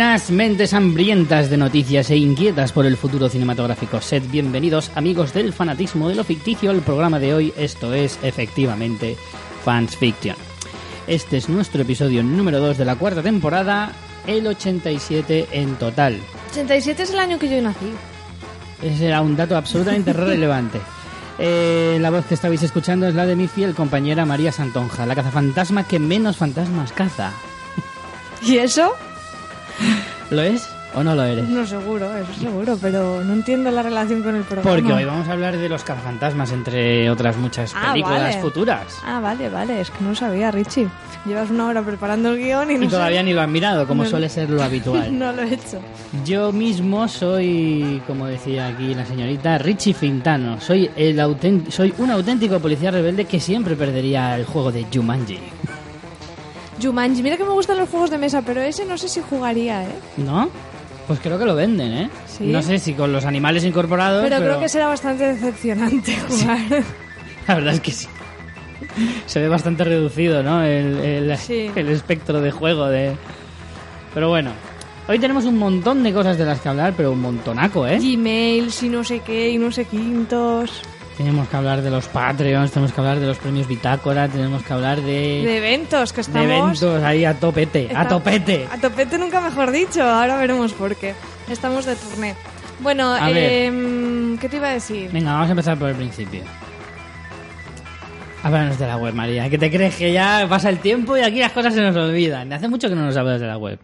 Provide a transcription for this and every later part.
Buenas mentes hambrientas de noticias e inquietas por el futuro cinematográfico. Sed bienvenidos amigos del fanatismo de lo ficticio al programa de hoy. Esto es efectivamente Fans Fiction. Este es nuestro episodio número 2 de la cuarta temporada, el 87 en total. 87 es el año que yo nací. Ese era un dato absolutamente relevante. Eh, la voz que estabais escuchando es la de mi fiel compañera María Santonja, la cazafantasma que menos fantasmas caza. ¿Y eso? ¿Lo es o no lo eres? No seguro, eso seguro, pero no entiendo la relación con el programa. Porque hoy vamos a hablar de los cazafantasmas, entre otras muchas Ah, películas vale. futuras. Ah, vale, vale, es que no sabía, Richie. Llevas una hora preparando el guion y no Y todavía ni lo han mirado, como No. suele ser lo habitual. No lo he hecho. Yo mismo soy, como decía aquí la señorita, Richie Fintano. Soy, el soy un auténtico policía rebelde que siempre perdería el juego de Jumanji. Jumanji, mira que me gustan los juegos de mesa, pero ese no sé si jugaría, ¿eh? ¿No? Pues creo que lo venden, ¿eh? ¿Sí? No sé si con los animales incorporados, Pero, pero, creo que será bastante decepcionante jugar. la verdad es que sí. Se ve bastante reducido, ¿no? El, el- Sí. el espectro de juego de... Pero bueno, hoy tenemos un montón de cosas de las que hablar, pero un montonaco, ¿eh? Gmails y no sé qué y no sé quintos. Tenemos que hablar de los Patreons, tenemos que hablar de los premios Bitácora, tenemos que hablar de, De eventos, que de estamos... eventos ahí a topete, a topete. A topete nunca mejor dicho, ahora veremos por qué. Estamos de turné. Bueno, em, ¿qué te iba a decir? Venga, vamos a empezar por el principio. Háblanos de la web, María. ¿Que te crees que ya pasa el tiempo y aquí las cosas se nos olvidan? Hace mucho que no nos hablas de la web.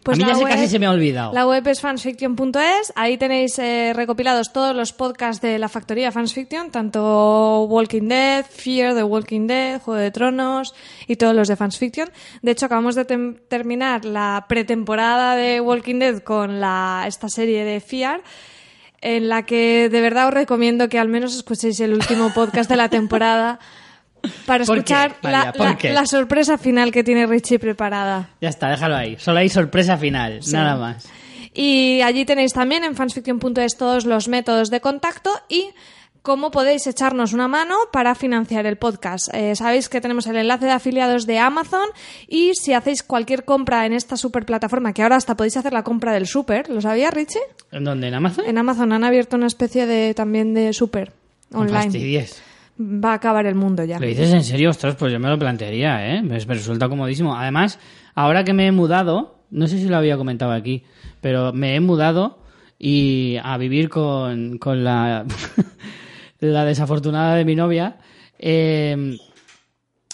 A mí Pues la ya web- casi se me ha olvidado. La web es fansfiction.es, ahí tenéis eh, recopilados todos los podcasts de la factoría Fansfiction, tanto Walking Dead, Fear the Walking Dead, Juego de Tronos y todos los de Fansfiction. De hecho, acabamos de terminar la pretemporada de Walking Dead con la, esta serie de Fear, en la que de verdad os recomiendo que al menos escuchéis el último podcast de la temporada para ¿Por qué, escuchar la, sorpresa final que tiene Richie preparada. Ya está, déjalo ahí. Solo hay sorpresa final, nada más. Y allí tenéis también en fansfiction.es todos los métodos de contacto y cómo podéis echarnos una mano para financiar el podcast. Eh, sabéis que tenemos el enlace de afiliados de Amazon y si hacéis cualquier compra en esta super plataforma, que ahora hasta podéis hacer la compra del super, ¿lo sabía Richie? ¿En dónde? ¿En Amazon? En Amazon han abierto una especie de también de super online. Va a acabar el mundo ya. ¿Lo dices en serio? Ostras, pues yo me lo plantearía, ¿eh? Me, resulta comodísimo. Además, ahora que me he mudado, no sé si lo había comentado aquí, pero me he mudado y a vivir con, con la, la desafortunada de mi novia. eh,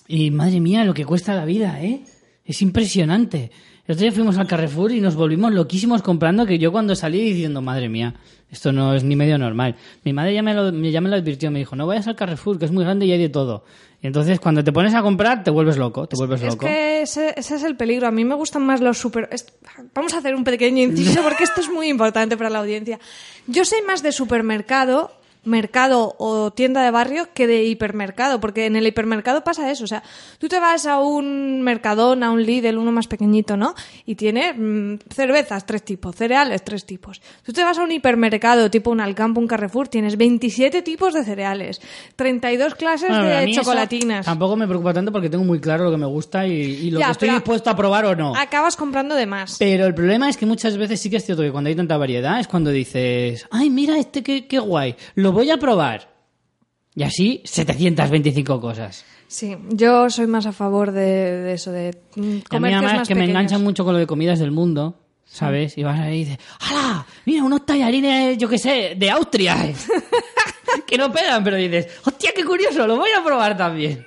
y madre mía, lo que cuesta la vida, ¿eh? Es impresionante. El otro día fuimos al Carrefour y nos volvimos loquísimos comprando que yo cuando salí diciendo, madre mía, esto no es ni medio normal. Mi madre ya me lo, ya me lo advirtió, me dijo, no vayas al Carrefour, que es muy grande y hay de todo. Y entonces cuando te pones a comprar te vuelves loco, te vuelves Es loco. que ese, ese es el peligro. A mí me gustan más los super. es- Vamos a hacer un pequeño inciso porque esto es muy importante para la audiencia. Yo soy más de supermercado, mercado o tienda de barrio que de hipermercado, porque en el hipermercado pasa eso. O sea, tú te vas a un mercadón, a un Lidl, uno más pequeñito, ¿no? Y tiene mm, cervezas, tres tipos, cereales, tres tipos. Tú te vas a un hipermercado, tipo un Alcampo, un Carrefour, tienes 27 tipos de cereales, 32 clases Bueno, de chocolatinas. Tampoco me preocupa tanto porque tengo muy claro lo que me gusta y, y lo Ya, que estoy dispuesto a probar o no. Acabas comprando de más. Pero el problema es que muchas veces sí que es cierto que cuando hay tanta variedad es cuando dices, ay, mira este qué, qué guay, lo voy a probar. Y así 725 cosas. Sí, yo soy más a favor de, de eso, de mm, Y a mí comercios además más que me pequeños. enganchan mucho con lo de comidas del mundo, ¿sabes? Y vas ahí y dices, ¡hala! Mira, unos tallarines, yo qué sé, de Austria. que no pegan, pero dices, ¡hostia, qué curioso! Lo voy a probar también.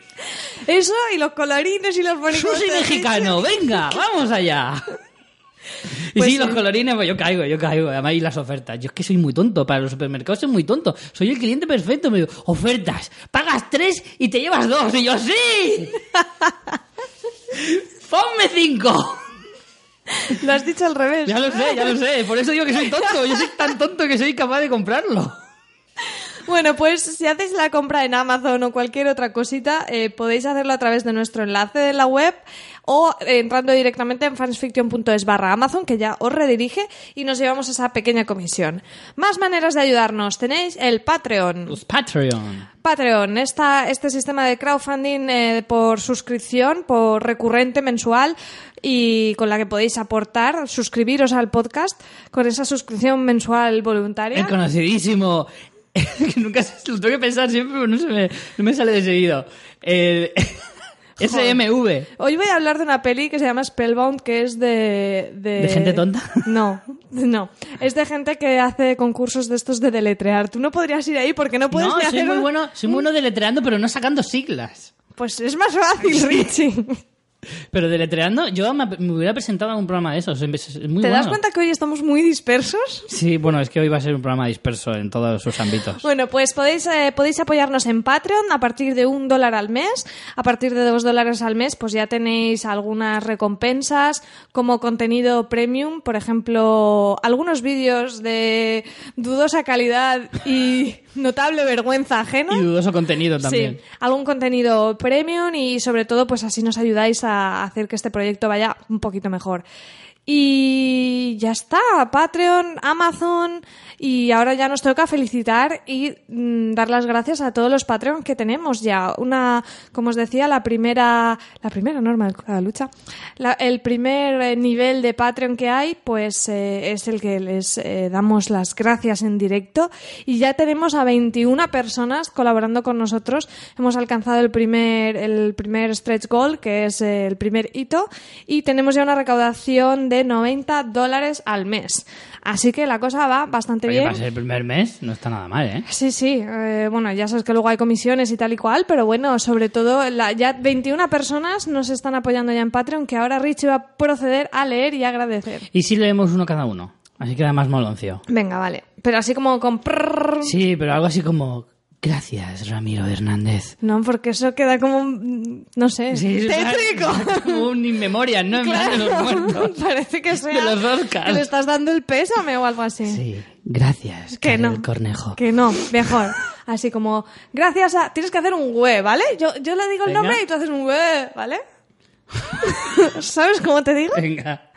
Eso y los colorines y los bonitos. Sushi mexicano, venga, vamos allá. Y Pues sí, los colorines, pues yo caigo, yo caigo. Además, y las ofertas. Yo es que soy muy tonto. Para los supermercados soy muy tonto. Soy el cliente perfecto. Me digo, ofertas. Pagas tres y te llevas dos. Y yo, ¡sí! ¡Ponme cinco! Lo has dicho al revés. Ya lo sé, ya lo sé. Por eso digo que soy tonto. Yo soy tan tonto que soy capaz de comprarlo. Bueno, pues si hacéis la compra en Amazon o cualquier otra cosita, eh, podéis hacerlo a través de nuestro enlace de la web o entrando directamente en fansfiction.es barra Amazon, que ya os redirige y nos llevamos esa pequeña comisión. Más maneras de ayudarnos. Tenéis el Patreon. Los Patreon. Patreon, esta, este sistema de crowdfunding eh, por suscripción, por recurrente mensual y con la que podéis aportar, suscribiros al podcast con esa suscripción mensual voluntaria. El conocidísimo. que nunca se, lo tengo que pensar siempre, pero no, se me, no me sale de seguido. El SMV. Hoy voy a hablar de una peli que se llama Spellbound, que es de... ¿De, ¿De gente tonta? No, no. Es de gente que hace concursos de estos de deletrear. Tú no podrías ir ahí porque no puedes No, ni soy hacer muy un- bueno, soy muy bueno deletreando, pero no sacando siglas. Pues es más fácil, Richie. Pero deletreando, yo me, me hubiera presentado a un programa de esos. Es muy ¿Te das bueno. cuenta que hoy estamos muy dispersos? Sí, bueno, es que hoy va a ser un programa disperso en todos sus ámbitos. Bueno, pues podéis, eh, podéis apoyarnos en Patreon a partir de un dólar al mes. A partir de dos dólares al mes, pues ya tenéis algunas recompensas como contenido premium. Por ejemplo, algunos vídeos de dudosa calidad y notable vergüenza ajena. Y dudoso contenido también. Sí, algún contenido premium y sobre todo pues así nos ayudáis a hacer que este proyecto vaya un poquito mejor. Y ya está, Patreon, Amazon y ahora ya nos toca felicitar y mm, dar las gracias a todos los Patreon que tenemos ya. Una, como os decía, la primera, la primera norma la lucha, el primer eh, nivel de Patreon que hay, pues eh, es el que les eh, damos las gracias en directo y ya tenemos a 21 personas colaborando con nosotros. Hemos alcanzado el primer, el primer stretch goal, que es eh, el primer hito, y tenemos ya una recaudación de 90 dólares al mes. Así que la cosa va bastante Oye, bien. para ser el primer mes no está nada mal, ¿eh? Sí, sí, eh, bueno, ya sabes que luego hay comisiones y tal y cual, pero bueno, sobre todo la- ya 21 personas nos están apoyando ya en Patreon, que ahora Richie va a proceder a leer y agradecer. Y si leemos uno cada uno. Así queda más moloncio. Venga, vale. Pero así como con... Sí, pero algo así como... Gracias, Ramiro Hernández. No, porque eso queda como, mm, no sé, Sí, tétrico. Como un inmemoria, ¿no? En plan de los muertos. Parece que sea De los Oscars. que le estás dando el pésame o algo así. Sí, gracias, Que Karel no. Cornejo. Que no, mejor. Así como, gracias a... Tienes que hacer un we, ¿vale? Yo, yo le digo el nombre y tú haces un we, ¿vale? ¿Sabes cómo te digo? Venga.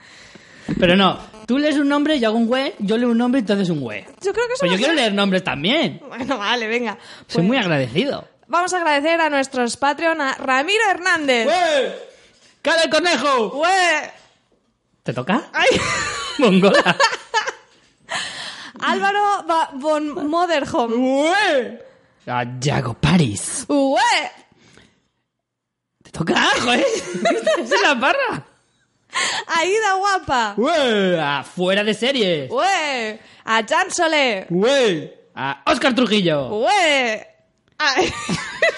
Pero no, tú lees un nombre, yo hago un güey, yo leo un nombre haces un güey. Yo creo que eso Pues va yo quiero leer nombres también. Bueno, vale, venga. Soy Pues muy agradecido. Vamos a agradecer a nuestros Patreon, a Ramiro Hernández. ¡Güey! ¡Cara el conejo! We. ¿Te toca? Ay. Mongola. Álvaro Ba- von Moderholm. ¡Güey! A Yago Paris. We. ¿Te toca? ¡Joder! ¡Es la barra! Aida Guapa. A Fuera de series. A Jan Solé. ¡Güey! A Oscar Trujillo. A- es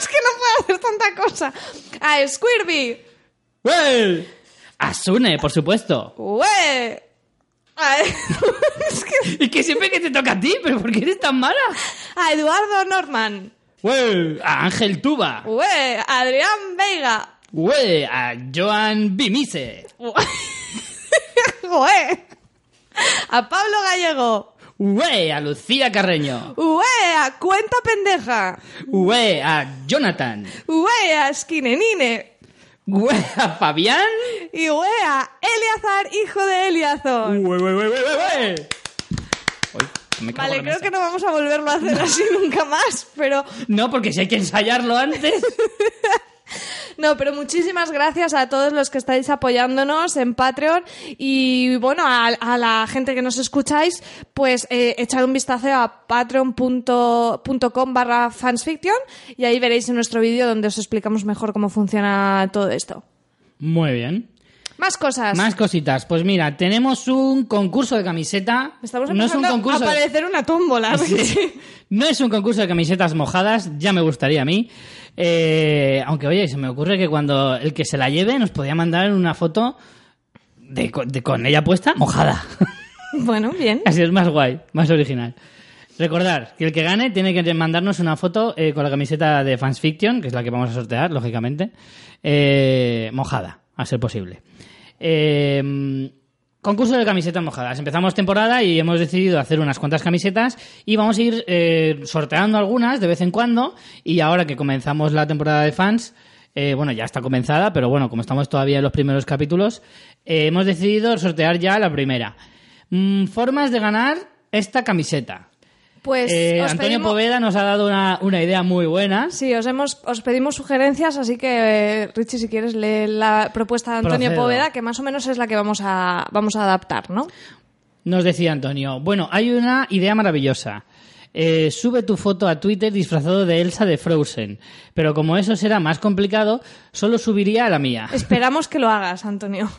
que no puedo hacer tanta cosa. A Squirby. ¡Güey! A Sune, por supuesto. A, es que- Y que siempre que te toca a ti, pero ¿por qué eres tan mala? a Eduardo Norman. ¡Güey! A Ángel Tuba. We. A Adrián Veiga. ¡Güey! A Joan Bimise. A Pablo Gallego. ¡Güey! A Lucía Carreño. We. A Cuenta Pendeja. ¡Güey! A Jonathan. We. A Skinenine. ¡Güey! A Fabián. Y we. A Eleazar, hijo de Eliazar. ¡Güey, güey, güey, güey, güey! Vale, creo que no vamos a volverlo a hacer así nunca más, pero No, porque si hay que ensayarlo antes. no, pero muchísimas gracias a todos los que estáis apoyándonos en Patreon y bueno, a, la gente que nos escucháis, pues eh, echad un vistazo a patreon.com barra fansfiction y ahí veréis en nuestro vídeo donde os explicamos mejor cómo funciona todo esto. Muy bien. Más cosas. Más cositas. Pues mira, tenemos un concurso de camiseta. Estamos no es un concurso. a parecer una tómbola. Sí. No es un concurso de camisetas mojadas, ya me gustaría a mí. Eh, aunque oye, se me ocurre que cuando el que se la lleve nos podía mandar una foto de- con ella puesta mojada. bueno, bien. Así es más guay, más original. Recordar que el que gane tiene que mandarnos una foto eh, con la camiseta de Fans Fiction, que es la que vamos a sortear, lógicamente, eh, mojada, a ser posible. Eh, Concurso de camisetas mojadas. Empezamos temporada y hemos decidido hacer unas cuantas camisetas y vamos a ir eh, sorteando algunas de vez en cuando. Y ahora que comenzamos la temporada de fans, eh, bueno, ya está comenzada, pero bueno, como estamos todavía en los primeros capítulos, eh, hemos decidido sortear ya la primera. Mm, formas de ganar esta camiseta. Pues Eh, Antonio pedimos- Poveda nos ha dado una, una idea muy buena. Sí, os, hemos, os pedimos sugerencias, así que eh, Richie, si quieres, lee la propuesta de Antonio Procedo. Poveda, que más o menos es la que vamos a, vamos a adaptar, ¿no? Nos decía Antonio, bueno, hay una idea maravillosa. Eh, sube tu foto a Twitter disfrazado de Elsa de Frozen. Pero como eso será más complicado, solo subiría a la mía. Esperamos que lo hagas, Antonio.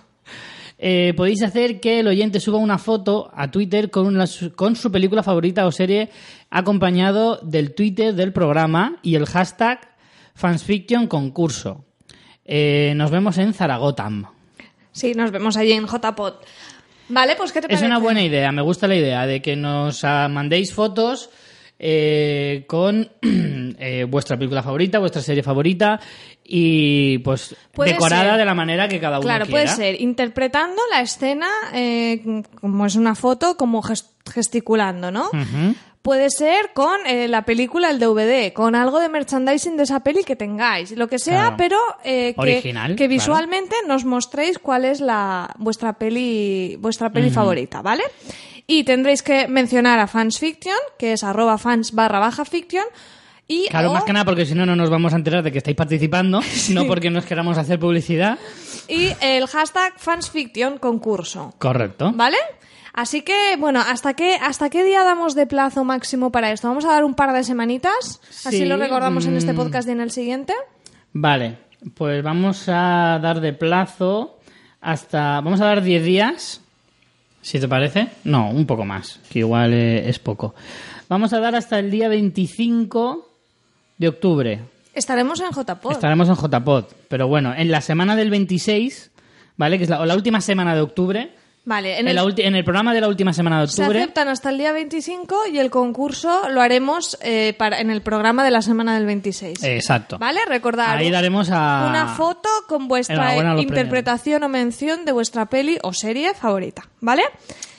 Eh, podéis hacer que el oyente suba una foto a Twitter con, una- con su película favorita o serie acompañado del Twitter del programa y el hashtag fansfiction concurso. Eh, nos vemos en Zaragotam. Sí, nos vemos allí en JPod. Vale, pues ¿qué te Es parece? una buena idea, me gusta la idea de que nos ah, mandéis fotos eh, con eh, vuestra película favorita, vuestra serie favorita y pues Puede decorada ser. de la manera que cada uno Claro, quiera. puede ser interpretando la escena eh, como es una foto, como ges- gesticulando, ¿no? Puede ser con eh, la película, el DVD, con algo de merchandising de esa peli que tengáis, lo que sea, Claro. pero eh, que, Original, que claro. visualmente nos mostréis cuál es la vuestra peli, vuestra peli favorita, ¿vale? Y tendréis que mencionar a Fans Fiction, que es arroba fans barra baja fiction, y Claro, o- más que nada porque si no, no nos vamos a enterar de que estáis participando, no porque nos queramos hacer publicidad. y el hashtag Fans Fiction concurso. Correcto. ¿Vale? Así que, bueno, ¿hasta qué, ¿hasta qué día damos de plazo máximo para esto? ¿Vamos a dar un par de semanitas? Así Sí, lo recordamos en este mm. podcast y en el siguiente. Vale, pues vamos a dar de plazo hasta... Vamos a dar 10 días, si te parece. No, un poco más, que igual eh, es poco. Vamos a dar hasta el día 25 de octubre. Estaremos en JPod. Estaremos en JPod, pero bueno, en la semana del 26, ¿vale? Que es la, o la última semana de octubre. Vale, en En, el, en el programa de la última semana de se octubre. aceptan hasta el día 25 y el concurso lo haremos eh, para, en el programa de la semana del 26. Exacto. ¿Vale? Recordad. Ahí daremos a... Una foto con vuestra interpretación o mención de vuestra peli o serie favorita. ¿Vale?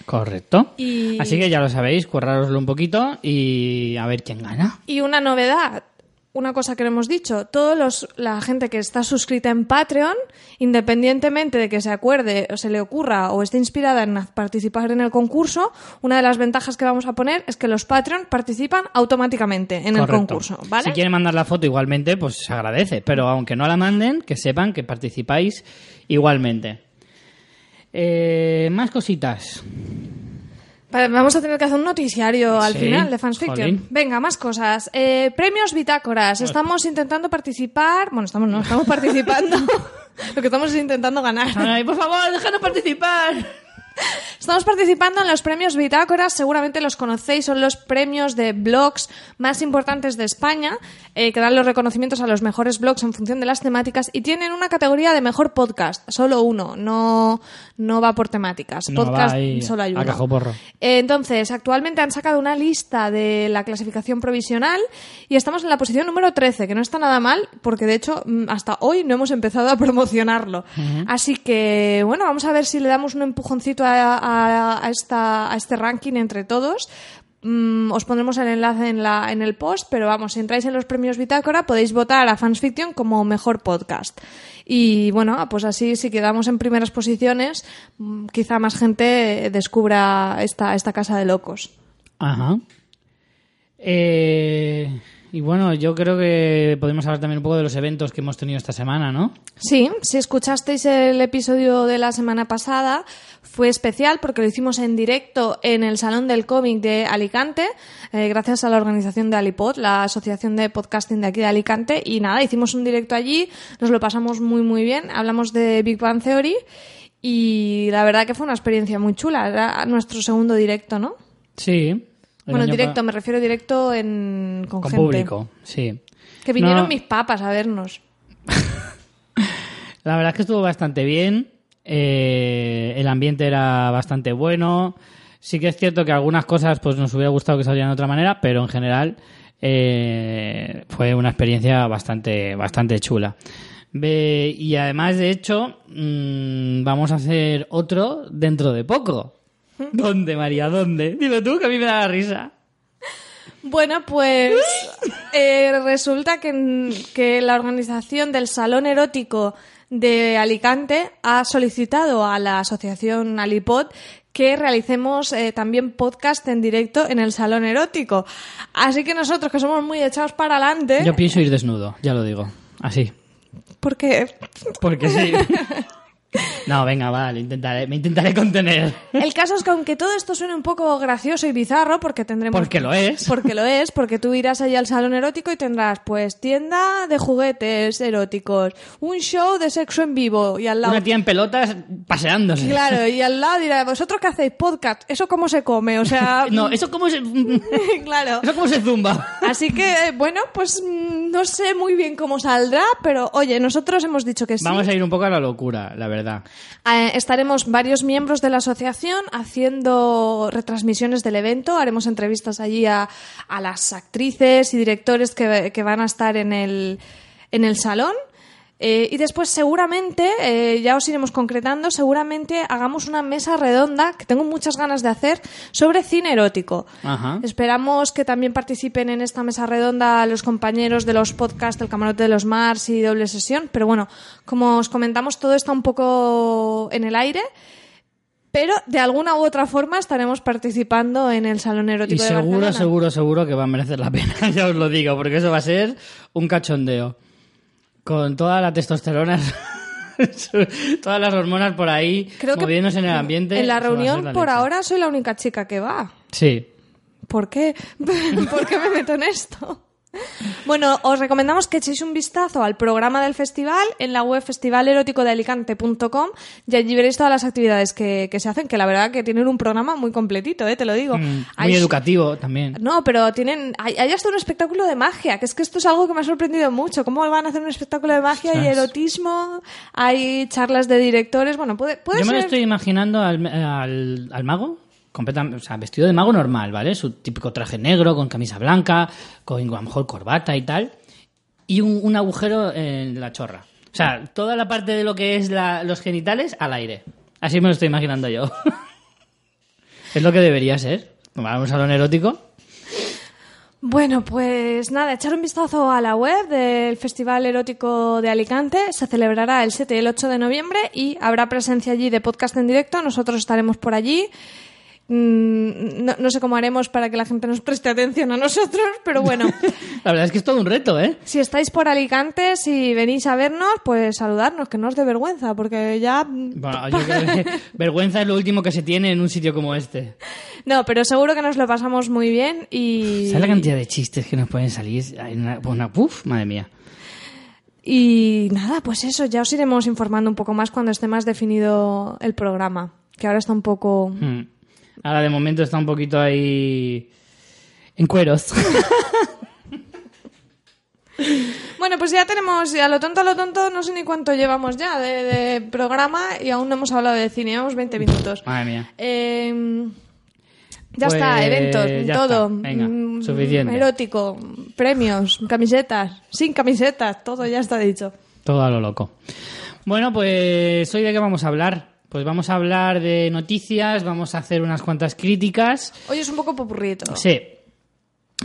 Correcto. Y- Así que ya lo sabéis, currároslo un poquito y a ver quién gana. Y una novedad, una cosa que no hemos dicho, todos los, la gente que está suscrita en Patreon, independientemente de que se acuerde o se le ocurra o esté inspirada en participar en el concurso, una de las ventajas que vamos a poner es que los Patreon participan automáticamente en el concurso, ¿vale? Si quieren mandar la foto igualmente, pues se agradece. Pero aunque no la manden, que sepan que participáis igualmente. Eh, más cositas. Vamos a tener que hacer un noticiario al Sí, final de Fans Fiction. jolín. Venga, más cosas. Eh, premios Bitácoras. Estamos intentando participar. Bueno, estamos, no, estamos participando. Lo que estamos es intentando ganar. Ay, por favor, déjanos participar. Estamos participando en los premios Bitácoras, seguramente los conocéis, son los premios de blogs más importantes de España, eh, que dan los reconocimientos a los mejores blogs en función de las temáticas y tienen una categoría de mejor podcast, solo uno, no, no va por temáticas. No, podcast ahí solo hay uno. Eh, entonces, actualmente han sacado una lista de la clasificación provisional y estamos en la posición número 13, que no está nada mal, porque de hecho mm, hasta hoy no hemos empezado a promocionarlo. Así que, bueno, vamos a ver si le damos un empujoncito a, a- esta, a este ranking entre todos. Mm, os pondremos el enlace en, la, en el post, pero vamos, si entráis en los premios Bitácora podéis votar a Fans Fiction como mejor podcast. Y bueno, pues así si quedamos en primeras posiciones, mm, quizá más gente descubra esta, esta casa de locos. Ajá. Eh, y bueno, yo creo que podemos hablar también un poco de los eventos que hemos tenido esta semana, ¿no? Sí, si escuchasteis el episodio de la semana pasada, fue especial porque lo hicimos en directo en el Salón del Cómic de Alicante, eh, gracias a la organización de Alipod, la asociación de podcasting de aquí de Alicante. Y nada, hicimos un directo allí, nos lo pasamos muy, muy bien. Hablamos de Big Bang Theory y la verdad que fue una experiencia muy chula. Era nuestro segundo directo, ¿no? Sí. Bueno, directo, me refiero directo en, con, Con gente. público, sí. Que vinieron No, mis papas a vernos. La verdad es que estuvo bastante bien. eh, el ambiente era bastante bueno. Sí que es cierto que algunas cosas pues nos hubiera gustado que salieran de otra manera, pero en general eh, fue una experiencia bastante, bastante chula. Y además, de hecho, mm, vamos a hacer otro dentro de poco. ¿Dónde, María? ¿Dónde? Dilo tú, que a mí me da la risa. Bueno, pues eh, resulta que, que la organización del Salón Erótico de Alicante ha solicitado a la asociación Alipod que realicemos eh, también podcast en directo en el Salón Erótico. Así que nosotros, que somos muy echados para adelante, Yo pienso ir desnudo, ya lo digo. Así. porque Porque sí. No, venga, vale, intentaré, me intentaré contener. el caso es que aunque todo esto suene un poco gracioso y bizarro, porque tendremos... Porque lo es. Porque lo es, porque tú irás allí al salón erótico y tendrás, pues, tienda de juguetes eróticos, un show de sexo en vivo y al lado... Una tía en pelotas paseándose. Claro, y al lado dirá, ¿vosotros qué hacéis? Podcast, ¿eso cómo se come? O sea... No, eso cómo se... claro. Eso cómo se zumba. Así que, eh, bueno, pues mm, no sé muy bien cómo saldrá, pero oye, nosotros hemos dicho que sí. Vamos a ir un poco a la locura, la verdad. Eh, estaremos varios miembros de la asociación haciendo retransmisiones del evento. Haremos entrevistas allí a, a las actrices y directores que, que van a estar en el, en el salón. Eh, y después seguramente, eh, ya os iremos concretando, seguramente hagamos una mesa redonda que tengo muchas ganas de hacer sobre cine erótico. Ajá. Esperamos que también participen en esta mesa redonda los compañeros de los podcasts del Camarote de los Mars y Doble Sesión. Pero bueno, como os comentamos, todo está un poco en el aire. Pero de alguna u otra forma estaremos participando en el Salón Y Erótico de seguro, Barcelona. seguro, seguro que va a merecer la pena, ya os lo digo, porque eso va a ser un cachondeo. Con toda la testosterona, todas las hormonas por ahí, Creo que moviéndose en el ambiente. En la reunión, por ahora, soy la única chica que va. Sí. ¿Por qué? ¿Por qué me meto en esto? Bueno, os recomendamos que echéis un vistazo al programa del festival en la web festivaleroticodealicante.com y allí veréis todas las actividades que, que se hacen, que la verdad que tienen un programa muy completito, ¿eh? te lo digo. Mm, muy Hay- educativo también. No, pero tienen, hay, hay hasta un espectáculo de magia, que es que esto es algo que me ha sorprendido mucho. ¿Cómo van a hacer un espectáculo de magia y Ostras. erotismo? Hay charlas de directores, bueno, puede, puede Yo me lo estoy imaginando al, al, al mago, completamente, o sea, vestido de mago normal, ¿vale? Su típico traje negro, con camisa blanca, con a lo mejor corbata y tal, y un, un agujero en la chorra. O sea, toda la parte de lo que es la- los genitales al aire. Así me lo estoy imaginando yo. es lo que debería ser. Vamos a salón erótico. Bueno, pues nada, echar un vistazo a la web del Festival Erótico de Alicante. Se celebrará el 7 y el 8 de noviembre y habrá presencia allí de podcast en directo. Nosotros estaremos por allí. Mm, No, no sé cómo haremos para que la gente nos preste atención a nosotros, pero bueno, La verdad es que es todo un reto, ¿eh? si estáis por Alicante, si venís a vernos, pues saludarnos, que no os dé vergüenza, porque ya... Bueno, yo creo que vergüenza es lo último que se tiene en un sitio como este. No, pero seguro que nos lo pasamos muy bien y... ¿Sabes la cantidad de chistes que nos pueden salir? Hay una, una- uf, madre mía. Y nada, pues eso, ya os iremos informando un poco más cuando esté más definido el programa, que ahora está un poco... Mm. Ahora de momento está un poquito ahí en cueros. Bueno, pues ya tenemos, a lo tonto, a lo tonto, no sé ni cuánto llevamos ya de, de programa y aún no hemos hablado de cine, llevamos 20 minutos. Madre mía. Eh, ya Pues, está, eventos, ya todo. está, venga, Mm, suficiente. Erótico, premios, camisetas, sin camisetas, todo ya está dicho. Todo a lo loco. Bueno, pues hoy de qué vamos a hablar. Pues vamos a hablar de noticias, vamos a hacer unas cuantas críticas. Hoy es un poco popurrito. Sí.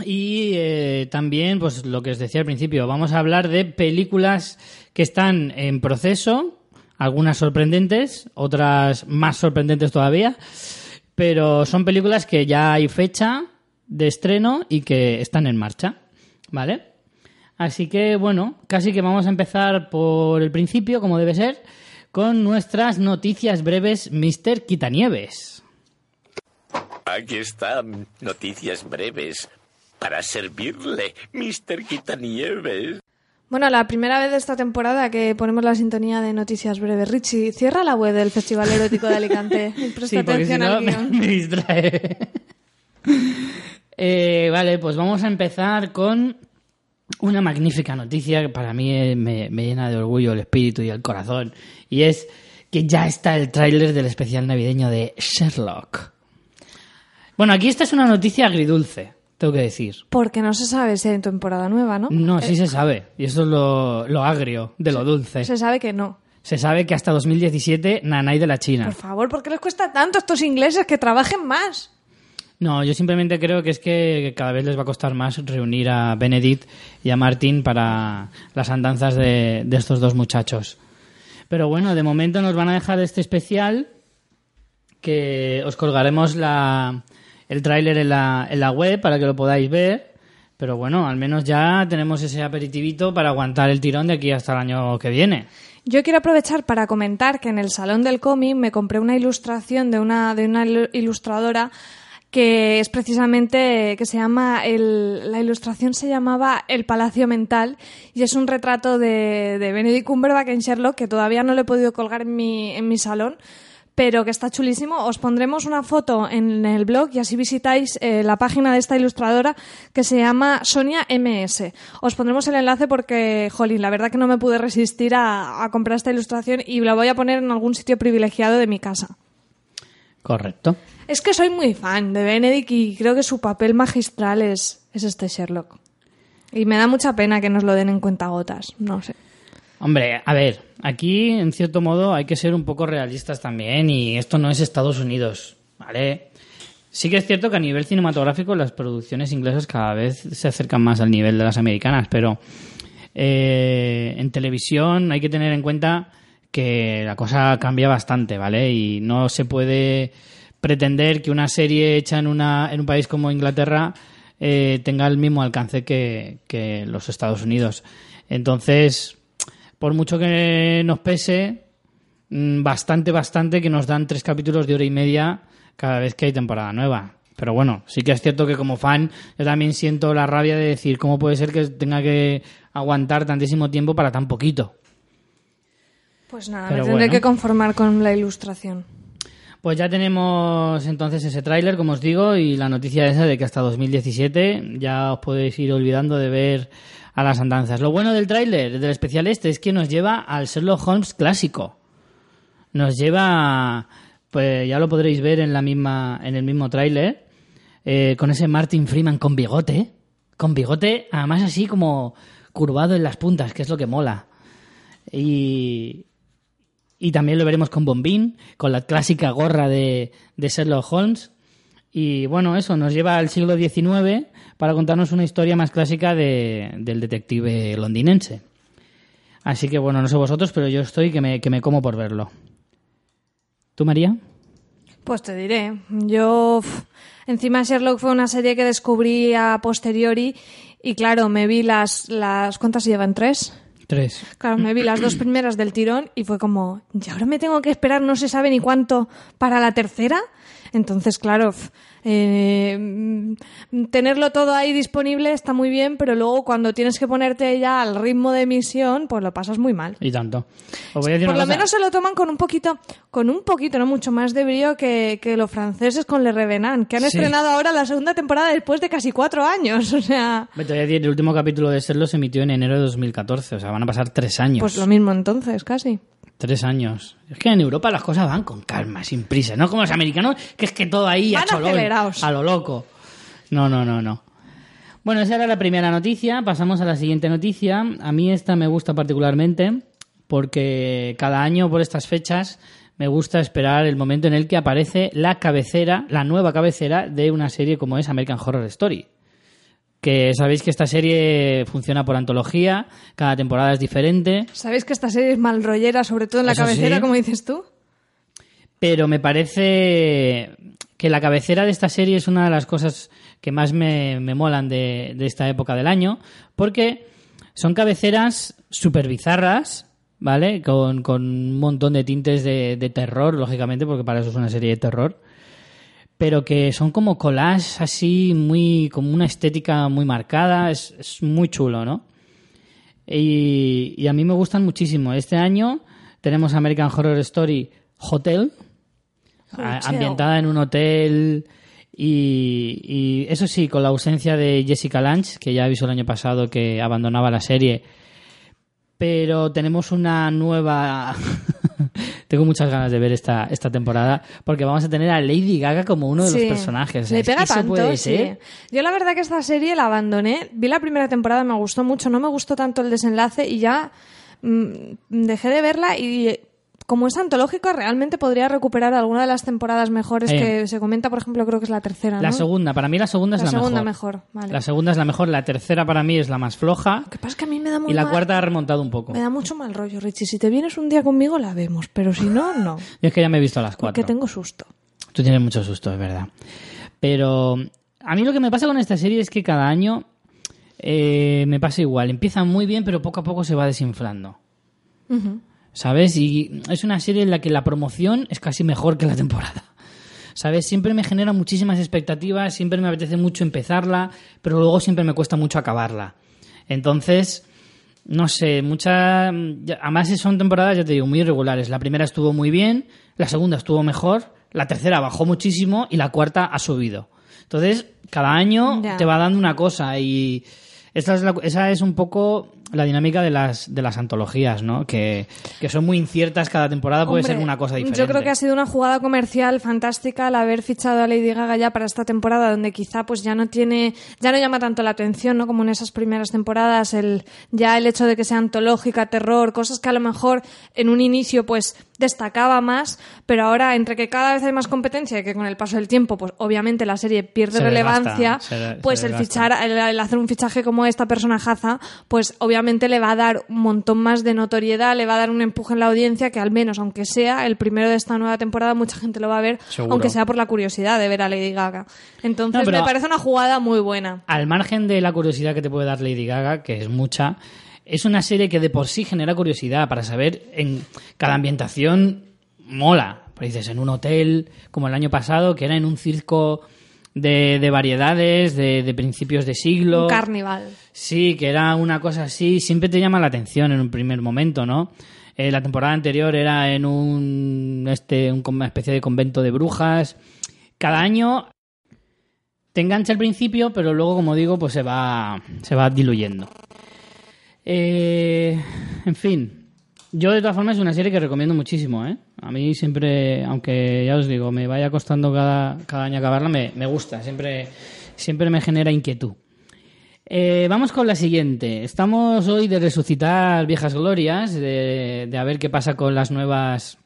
Y eh, también, pues lo que os decía al principio, vamos a hablar de películas que están en proceso, algunas sorprendentes, otras más sorprendentes todavía, pero son películas que ya hay fecha de estreno y que están en marcha, ¿vale? Así que, bueno, casi que vamos a empezar por el principio, como debe ser, con nuestras noticias breves, Mr. Quitanieves. Aquí están noticias breves para servirle, Mr. Quitanieves. Bueno, la primera vez de esta temporada que ponemos la sintonía de noticias breves. Richie, cierra la web del Festival Erótico de Alicante y presta Sí, porque si atención no al me, guion. me distrae. Eh, vale, pues vamos a empezar con una magnífica noticia que para mí me, me llena de orgullo el espíritu y el corazón. Y es que ya está el tráiler del especial navideño de Sherlock. Bueno, aquí esta es una noticia agridulce. tengo que decir. Porque no se sabe si hay temporada nueva, ¿no? No, sí Eh, se sabe. Y eso es lo, lo agrio de lo dulce. Se sabe que no. Se sabe que hasta 2017 Nanay de la China. Por favor, ¿por qué les cuesta tanto a estos ingleses que trabajen más? No, yo simplemente creo que es que cada vez les va a costar más reunir a Benedict y a Martin para las andanzas de, de estos dos muchachos. Pero bueno, de momento nos van a dejar este especial que os colgaremos la, el tráiler en la, en la web para que lo podáis ver. Pero bueno, al menos ya tenemos ese aperitivito para aguantar el tirón de aquí hasta el año que viene. Yo quiero aprovechar para comentar que en el Salón del Cómic me compré una ilustración de una, de una ilu- ilustradora que es precisamente, que se llama, el, la ilustración se llamaba El Palacio Mental y es un retrato de, de Benedict Cumberbatch en Sherlock que todavía no lo he podido colgar en mi, en mi salón, pero que está chulísimo. Os pondremos una foto en el blog y así visitáis eh, la página de esta ilustradora que se llama Sonia MS. Os pondremos el enlace porque, jolín, la verdad que no me pude resistir a, a comprar esta ilustración y la voy a poner en algún sitio privilegiado de mi casa. Correcto. Es que soy muy fan de Benedict y creo que su papel magistral es, es este Sherlock. Y me da mucha pena que nos lo den en cuentagotas, no sé. Hombre, a ver, aquí en cierto modo hay que ser un poco realistas también y esto no es Estados Unidos, ¿vale? Sí que es cierto que a nivel cinematográfico las producciones inglesas cada vez se acercan más al nivel de las americanas, pero eh, en televisión hay que tener en cuenta que la cosa cambia bastante, ¿vale? Y no se puede pretender que una serie hecha en, una, en un país como Inglaterra eh, tenga el mismo alcance que, que los Estados Unidos. Entonces, por mucho que nos pese, mm, bastante, bastante que nos dan tres capítulos de hora y media cada vez que hay temporada nueva. Pero bueno, sí que es cierto que como fan yo también siento la rabia de decir cómo puede ser que tenga que aguantar tantísimo tiempo para tan poquito. Pues nada, Pero me tendré bueno. que conformar con la ilustración. Pues ya tenemos entonces ese tráiler, como os digo, y la noticia esa de que hasta 2017 ya os podéis ir olvidando de ver a las andanzas. Lo bueno del tráiler, del especial este, es que nos lleva al Sherlock Holmes clásico. Nos lleva, pues ya lo podréis ver en la misma, en el mismo tráiler, eh, con ese Martin Freeman con bigote, con bigote, además así como curvado en las puntas, que es lo que mola. Y, y también lo veremos con Bombín, con la clásica gorra de, Sherlock Holmes. Y bueno, eso nos lleva al siglo XIX para contarnos una historia más clásica de- del detective londinense. Así que bueno, no sé vosotros, pero yo estoy que me, que me como por verlo. ¿Tú, María? Pues te diré. Yo, encima Sherlock fue una serie que descubrí a posteriori y claro, me vi las, las, ¿cuántas llevan? ¿Tres? Tres. Claro, me vi las dos primeras del tirón y fue como, ¿y ahora me tengo que esperar no se sabe ni cuánto para la tercera? Entonces, claro, eh, tenerlo todo ahí disponible está muy bien, pero luego cuando tienes que ponerte ya al ritmo de emisión, pues lo pasas muy mal. Y tanto. Os voy a decir Por una lo cosa. menos se lo toman con un poquito, con un poquito, no mucho más de brío que, que los franceses con Le Revenant, que han Sí. estrenado ahora la segunda temporada después de casi cuatro años. O sea, Te voy a decir, el último capítulo de Sherlock se emitió en enero de 2014, o sea, van a pasar tres años. pues lo mismo entonces, casi. Tres años. Es que en Europa las cosas van con calma, sin prisa. No como los americanos, que es que todo ahí Van a cholón, a lo loco. No, no, no, no. Bueno, esa era la primera noticia. Pasamos a la siguiente noticia. A mí esta me gusta particularmente porque cada año por estas fechas me gusta esperar el momento en el que aparece la cabecera, la nueva cabecera de una serie como es American Horror Story. Que sabéis que esta serie funciona por antología, cada temporada es diferente. ¿Sabéis que esta serie es mal rollera, sobre todo en la Eso cabecera, sí. como dices tú? pero me parece que la cabecera de esta serie es una de las cosas que más me, me molan de, de esta época del año, porque son cabeceras súper bizarras, ¿vale? Con, con un montón de tintes de, de terror, lógicamente, porque para eso es una serie de terror, pero que son como collages así, muy, como una estética muy marcada, es, es muy chulo, ¿no? Y, y a mí me gustan muchísimo. Este año tenemos American Horror Story Hotel, a- ambientada en un hotel y, y eso sí, con la ausencia de Jessica Lange, que ya avisó el año pasado que abandonaba la serie, pero tenemos una nueva Tengo muchas ganas de ver esta, esta temporada porque vamos a tener a Lady Gaga como uno de Sí. los personajes. Le pega tanto, puede sí. ser. Yo la verdad que esta serie la abandoné. Vi la primera temporada, me gustó mucho, no me gustó tanto el desenlace y ya mm, dejé de verla y como es antológico realmente podría recuperar alguna de las temporadas mejores Eh. que se comenta, por ejemplo, creo que es la tercera, ¿no? La segunda, para mí la segunda es La la, segunda mejor. mejor, vale. La segunda es la mejor, la tercera para mí es la más floja Lo que pasa es que a mí me da muy y la mal- cuarta ha remontado un poco. Me da mucho mal rollo, Richie. Si te vienes un día conmigo, la vemos. Pero si no, no. Yo es que ya me he visto las Porque cuatro. tengo susto. Tú tienes mucho susto, es verdad. Pero a mí lo que me pasa con esta serie es que cada año eh, me pasa igual. Empieza muy bien, pero poco a poco se va desinflando. ¿Sabes? Y es una serie en la que la promoción es casi mejor que la temporada. ¿Sabes? Siempre me genera muchísimas expectativas, siempre me apetece mucho empezarla, pero luego siempre me cuesta mucho acabarla. Entonces, no sé, muchas. Además, son temporadas, ya te digo, muy irregulares. La primera estuvo muy bien, la segunda estuvo mejor, la tercera bajó muchísimo y la cuarta ha subido. Entonces, cada año Ya. te va dando una cosa y. Esta es la- esa es un poco la dinámica de las, de las antologías, ¿no? Que, que son muy inciertas, cada temporada puede Hombre, ser una cosa diferente. Yo creo que ha sido una jugada comercial fantástica el haber fichado a Lady Gaga ya para esta temporada, donde quizá pues ya no tiene, ya no llama tanto la atención, ¿no? Como en esas primeras temporadas, el, ya el hecho de que sea antológica, terror, cosas que a lo mejor en un inicio pues destacaba más, pero ahora entre que cada vez hay más competencia y que con el paso del tiempo, pues obviamente la serie pierde Se desgasta, relevancia, se de- pues se el desgasta. fichar, el, el hacer un fichaje como esta personajaza, pues obviamente le va a dar un montón más de notoriedad, le va a dar un empuje en la audiencia que al menos, aunque sea el primero de esta nueva temporada, mucha gente lo va a ver, Seguro. aunque sea por la curiosidad de ver a Lady Gaga. Entonces No, pero- me parece una jugada muy buena. al margen de la curiosidad que te puede dar Lady Gaga, que es mucha, es una serie que de por sí genera curiosidad para saber en cada ambientación mola. Pues dices, en un hotel, como el año pasado, que era en un circo de, de variedades, de, de principios de siglo. Un carnival. Sí, que era una cosa así, siempre te llama la atención en un primer momento, ¿no? Eh, la temporada anterior era en un, este, un- una especie de convento de brujas. Cada año te engancha al principio, pero luego, como digo, pues se va, se va diluyendo. Eh, en fin, yo de todas formas es una serie que recomiendo muchísimo, ¿eh? A mí siempre, aunque ya os digo, me vaya costando cada, cada año acabarla, me, me gusta, siempre, siempre me genera inquietud. Eh, vamos con la siguiente. Estamos hoy de resucitar viejas glorias, de, de a ver qué pasa con las nuevas.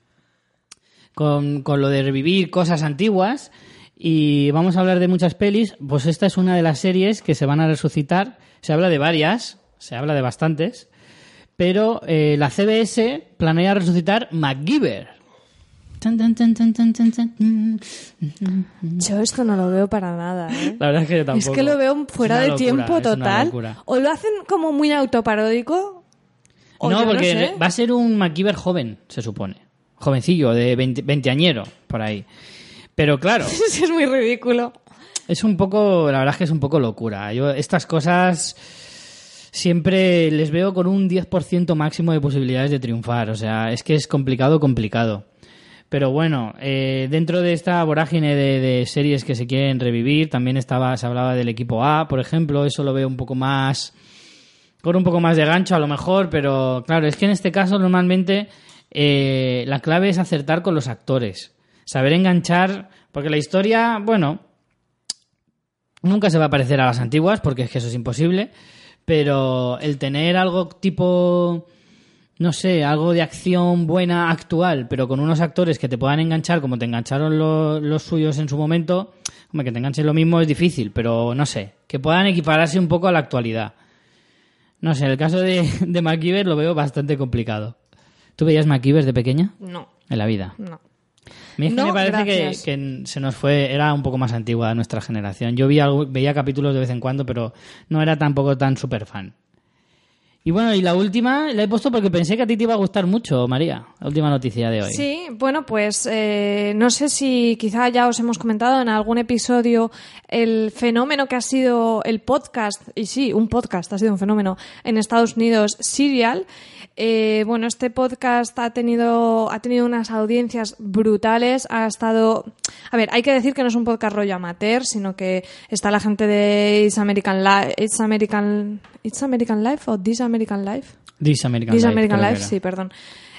Con, con lo de revivir cosas antiguas. Y vamos a hablar de muchas pelis. Pues esta es una de las series que se van a resucitar. Se habla de varias, se habla de bastantes. Pero eh, la CBS planea resucitar MacGyver. Yo esto no lo veo para nada, ¿eh? La verdad es que yo tampoco. Es que lo veo fuera de locura, tiempo total. O lo hacen como muy autoparódico. o no, porque sé. va a ser un MacGyver joven, se supone. Jovencillo, de 20, 20 añero, por ahí. Pero claro, es muy ridículo. es un poco, la verdad es que es un poco locura. Yo estas cosas siempre les veo con un 10% máximo de posibilidades de triunfar. O sea, es que es complicado, complicado. Pero bueno, eh, dentro de esta vorágine de, series que se quieren revivir, también estaba, se hablaba del equipo A, por ejemplo, eso lo veo un poco más con un poco más de gancho a lo mejor, pero claro, es que en este caso normalmente eh, la clave es acertar con los actores, saber enganchar, porque la historia, bueno, nunca se va a parecer a las antiguas, porque es que eso es imposible, pero el tener algo tipo, no sé, algo de acción buena actual, pero con unos actores que te puedan enganchar como te engancharon lo- los suyos en su momento, hombre, que te enganchen lo mismo es difícil, pero no sé, que puedan equipararse un poco a la actualidad. No sé, el caso de, de MacGyver lo veo bastante complicado. ¿Tú veías MacGyver de pequeña? No, En la vida. no. Mí es que No, me parece que se nos fue, era un poco más antigua nuestra generación. Yo vi algo- veía capítulos de vez en cuando, pero no era tampoco tan super fan. Y bueno, y la última la he puesto porque pensé que a ti te iba a gustar mucho, María. La última noticia de hoy. Sí, bueno, pues eh, no sé si quizá ya os hemos comentado en algún episodio el fenómeno que ha sido el podcast, y sí, un podcast ha sido un fenómeno en Estados Unidos, Serial. Eh, bueno, este podcast ha tenido, ha tenido unas audiencias brutales, ha estado... A ver, hay que decir que no es un podcast rollo amateur, sino que está la gente de It's American Life, It's American, It's American Life o This American Life. This American This Life, American creo que Life, sí, perdón.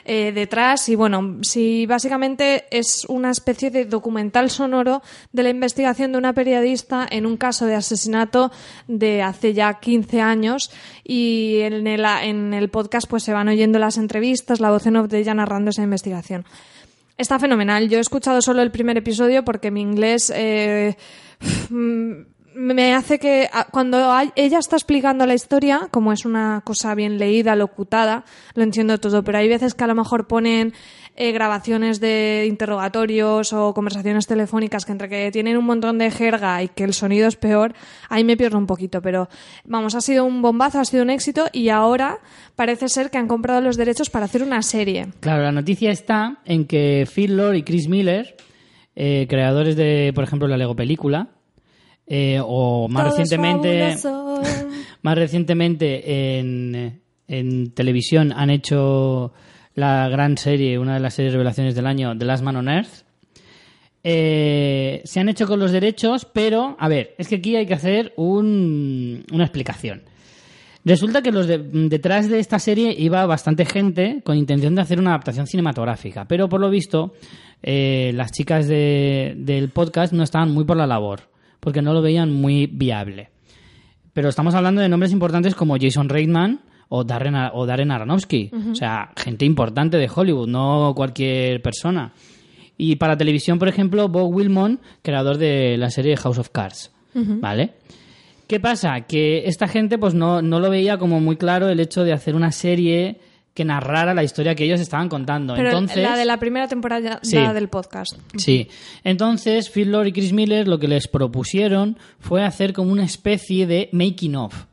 eh, detrás. Y bueno, si básicamente es una especie de documental sonoro de la investigación de una periodista en un caso de asesinato de hace ya 15 años. Y en el, en el podcast pues se van oyendo las entrevistas, la voz en off de ella narrando esa investigación. Está fenomenal. Yo he escuchado solo el primer episodio porque mi inglés eh, me hace que a- cuando ella está explicando la historia, como es una cosa bien leída, locutada, lo entiendo todo, pero hay veces que a lo mejor ponen eh, grabaciones de interrogatorios o conversaciones telefónicas que entre que tienen un montón de jerga y que el sonido es peor, ahí me pierdo un poquito, pero vamos, ha sido un bombazo, ha sido un éxito y ahora parece ser que han comprado los derechos para hacer una serie. Claro, la noticia está en que Phil Lord y Chris Miller, eh, creadores de, por ejemplo, la Lego película, eh, o más Todo recientemente, más recientemente en, en televisión han hecho la gran serie, una de las series revelaciones del año, The Last Man on Earth. Eh, se han hecho con los derechos, pero, a ver, es que aquí hay que hacer un- una explicación. Resulta que los de- detrás de esta serie iba bastante gente con intención de hacer una adaptación cinematográfica, pero por lo visto eh, las chicas de- del podcast no estaban muy por la labor, porque no lo veían muy viable. Pero estamos hablando de nombres importantes como Jason Reitman o Darren, Ar- o Darren Aronofsky, o sea, gente importante de Hollywood, no cualquier persona. Y para televisión, por ejemplo, Bob Wilmot, creador de la serie House of Cards, ¿vale? ¿Qué pasa? Que esta gente pues no, no lo veía como muy claro el hecho de hacer una serie que narrara la historia que ellos estaban contando. Pero Entonces, la de la primera temporada Sí. del podcast. Sí. Entonces, Phil Lord y Chris Miller lo que les propusieron fue hacer como una especie de making of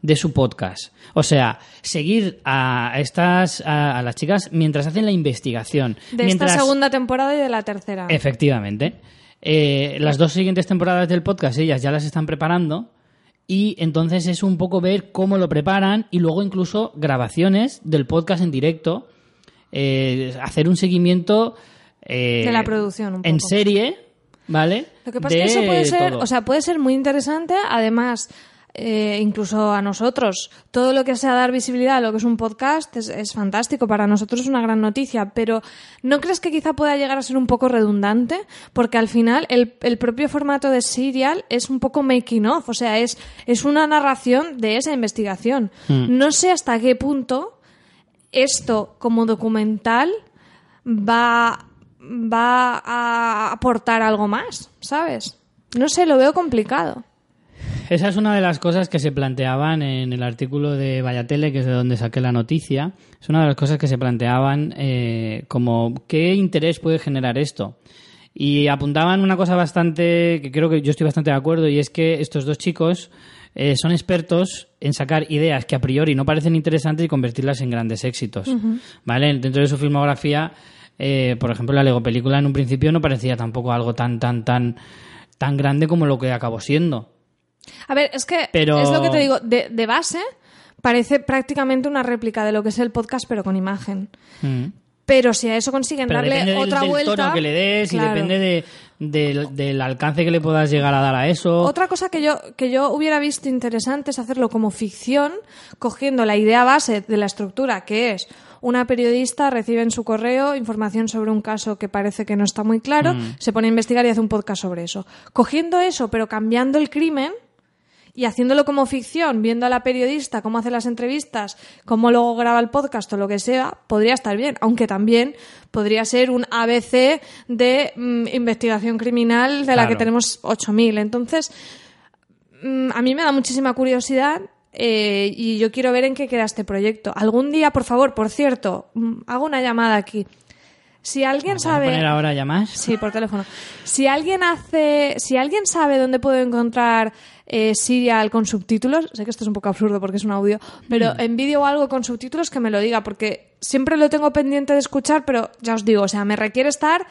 de su podcast. O sea, seguir a estas a, a las chicas mientras hacen la investigación. De mientras, esta segunda temporada y de la tercera. Efectivamente. Eh, las dos siguientes temporadas del podcast ellas ya las están preparando y entonces es un poco ver cómo lo preparan y luego incluso grabaciones del podcast en directo, eh, hacer un seguimiento eh, De la producción, un en poco. serie, ¿vale? Lo que pasa es que eso puede ser, todo. o sea, puede ser muy interesante, además, eh, incluso a nosotros, todo lo que sea dar visibilidad a lo que es un podcast es, es fantástico, para nosotros es una gran noticia, pero ¿no crees que quizá pueda llegar a ser un poco redundante? Porque al final el, el propio formato de serial es un poco making of, o sea, es, es una narración de esa investigación. Hmm. No sé hasta qué punto esto como documental va, va a aportar algo más, ¿sabes? No sé, lo veo complicado. Esa es una de las cosas que se planteaban en el artículo de Vallatele, que es de donde saqué la noticia. Es una de las cosas que se planteaban eh, como qué interés puede generar esto. Y apuntaban una cosa bastante, que creo que yo estoy bastante de acuerdo, y es que estos dos chicos eh, son expertos en sacar ideas que a priori no parecen interesantes y convertirlas en grandes éxitos. ¿Vale? Dentro de su filmografía, eh, por ejemplo, la Lego película en un principio no parecía tampoco algo tan, tan, tan, tan grande como lo que acabó siendo. A ver, es que Pero- es lo que te digo, de, de base parece prácticamente una réplica de lo que es el podcast, pero con imagen. Mm. Pero si a eso consiguen Pero darle depende del, otra del vuelta... tono que le des claro. y depende de- del, del alcance que le puedas llegar a dar a eso. Otra cosa que yo, que yo hubiera visto interesante es hacerlo como ficción, cogiendo la idea base de la estructura, que es una periodista recibe en su correo información sobre un caso que parece que no está muy claro, Mm. se pone a investigar y hace un podcast sobre eso. Cogiendo eso, pero cambiando el crimen y haciéndolo como ficción, viendo a la periodista cómo hace las entrevistas, cómo luego graba el podcast o lo que sea, podría estar bien, aunque también podría ser un ABC de mm, investigación criminal de la que tenemos 8.000. Entonces, mm, a mí me da muchísima curiosidad eh, y yo quiero ver en qué queda este proyecto. Algún día, por favor, por cierto, mm, hago una llamada aquí. Si alguien ¿Vamos a sabe... poner ahora ya más? Sí, por teléfono. Si alguien hace, si alguien sabe dónde puedo encontrar eh, Serial con subtítulos, sé que esto es un poco absurdo porque es un audio, pero en vídeo o algo con subtítulos que me lo diga, porque siempre lo tengo pendiente de escuchar, pero ya os digo, o sea, me requiere estar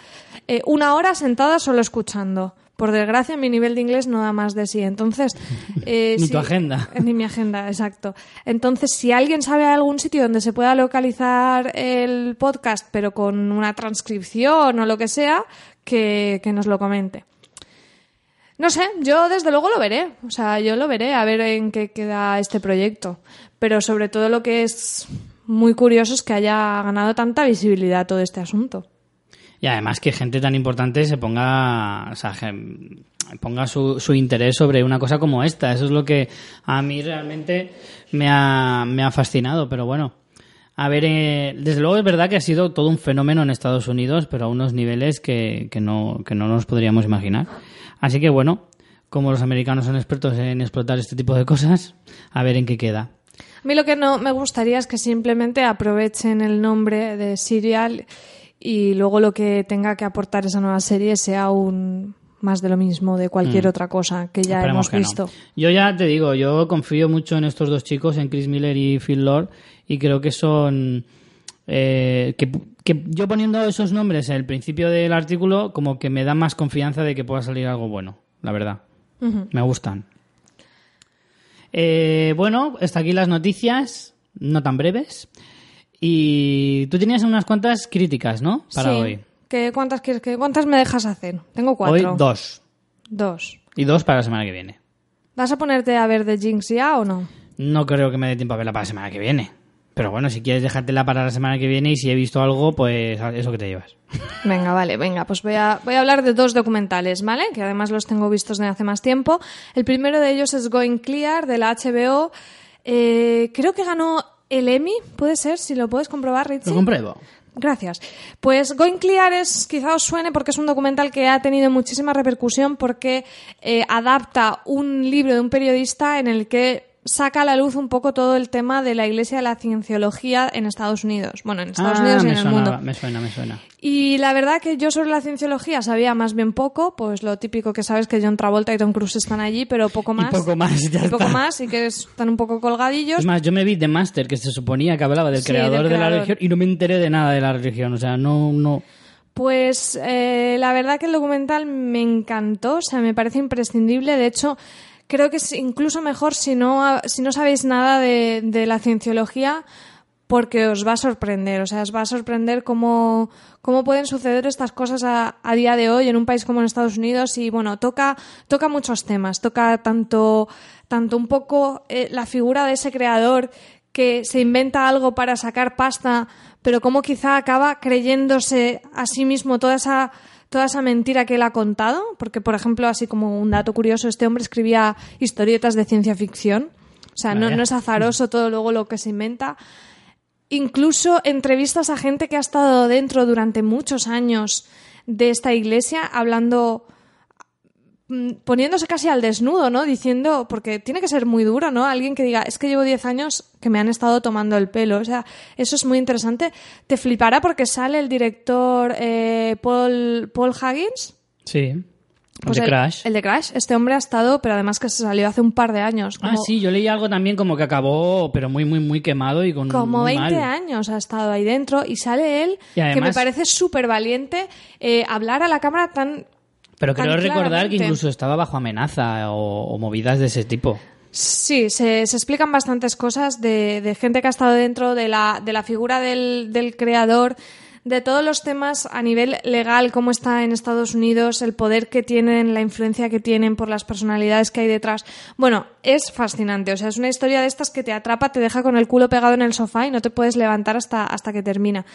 eh, una hora sentada solo escuchando. Por desgracia, mi nivel de inglés no da más de sí. Entonces, eh, Ni si- tu agenda. Ni mi agenda, exacto. Entonces, si alguien sabe algún sitio donde se pueda localizar el podcast, pero con una transcripción o lo que sea, que, que nos lo comente. No sé, yo desde luego lo veré. O sea, yo lo veré a ver en qué queda este proyecto. Pero sobre todo lo que es muy curioso es que haya ganado tanta visibilidad todo este asunto. Y además que gente tan importante se ponga, ponga su, su interés sobre una cosa como esta. Eso es lo que a mí realmente me ha, me ha fascinado. Pero bueno, a ver, eh, desde luego es verdad que ha sido todo un fenómeno en Estados Unidos, pero a unos niveles que, que, no, que no nos podríamos imaginar. Así que bueno, como los americanos son expertos en explotar este tipo de cosas, a ver en qué queda. A mí lo que no me gustaría es que simplemente aprovechen el nombre de Serial y luego lo que tenga que aportar esa nueva serie sea un más de lo mismo de cualquier otra cosa que ya Mm. Esperemos hemos que no. visto. Yo ya te digo, yo confío mucho en estos dos chicos, en Chris Miller y Phil Lord, y creo que son... eh, que, que yo poniendo esos nombres en el principio del artículo, como que me da más confianza de que pueda salir algo bueno, la verdad. Me gustan. Eh, bueno, hasta aquí las noticias, no tan breves. Y tú tenías unas cuantas críticas, ¿no? Para Sí. hoy. ¿Qué, ¿Cuántas quieres que cuántas me dejas hacer? Tengo Hoy cuatro. dos. Dos. Y dos para la semana que viene. ¿Vas a ponerte a ver The Jinx ya o no? No creo que me dé tiempo a verla para la semana que viene. Pero bueno, si quieres dejártela para la semana que viene y si he visto algo, pues eso que te llevas. Venga, vale, venga, pues voy a, voy a hablar de dos documentales, ¿vale? Que además los tengo vistos desde hace más tiempo. El primero de ellos es Going Clear, de la HBO. Eh, creo que ganó el Emmy, puede ser, si lo puedes comprobar, Richie. Lo compruebo. Gracias. Pues Going Clear es, quizá os suene porque es un documental que ha tenido muchísima repercusión porque eh, adapta un libro de un periodista en el que saca a la luz un poco todo el tema de la iglesia de la cienciología en Estados Unidos. Bueno, en Estados Ah, Unidos y en el mundo. me suena, me suena. Y la verdad que yo sobre la cienciología sabía más bien poco, pues lo típico que sabes que John Travolta y Tom Cruise están allí, pero poco más. Y poco más, ya Y poco más, y que están un poco colgadillos. Es más, yo me vi The Master, que se suponía que hablaba del Sí, creador del de la religión, y no me enteré de nada de la religión. O sea, no, no. Pues eh, la verdad que el documental me encantó, o sea, me parece imprescindible. De hecho, creo que es incluso mejor si no, si no sabéis nada de, la cienciología, porque os va a sorprender. O sea, os va a sorprender cómo, cómo pueden suceder estas cosas a, a día de hoy en un país como en Estados Unidos. Y bueno, toca, toca muchos temas. Toca tanto, tanto un poco eh, la figura de ese creador que se inventa algo para sacar pasta, pero cómo quizá acaba creyéndose a sí mismo toda esa toda esa mentira que él ha contado, porque por ejemplo, así como un dato curioso, este hombre escribía historietas de ciencia ficción, o sea, no, no es azaroso todo luego lo que se inventa. Incluso entrevistas a gente que ha estado dentro durante muchos años de esta iglesia, hablando poniéndose casi al desnudo, ¿no? Diciendo, porque tiene que ser muy duro, ¿no? Alguien que diga, es que llevo 10 años que me han estado tomando el pelo. O sea, eso es muy interesante. Te flipará porque sale el director eh, Paul, Paul Huggins. Sí. Pues de el, Crash. El de Crash. Este hombre ha estado, pero además que se salió hace un par de años. Ah, sí, yo leí algo también como que acabó, pero muy, muy, muy quemado y con. Como muy 20 mal. años ha estado ahí dentro y sale él, Y que me parece súper valiente, eh, hablar a la cámara tan... Pero creo recordar que incluso estaba bajo amenaza o, o movidas de ese tipo. Sí, se, se explican bastantes cosas de, de gente que ha estado dentro de la, de la figura del, del creador, de todos los temas a nivel legal, cómo está en Estados Unidos, el poder que tienen, la influencia que tienen por las personalidades que hay detrás. Bueno, es fascinante. O sea, es una historia de estas que te atrapa, te deja con el culo pegado en el sofá y no te puedes levantar hasta, hasta que termina.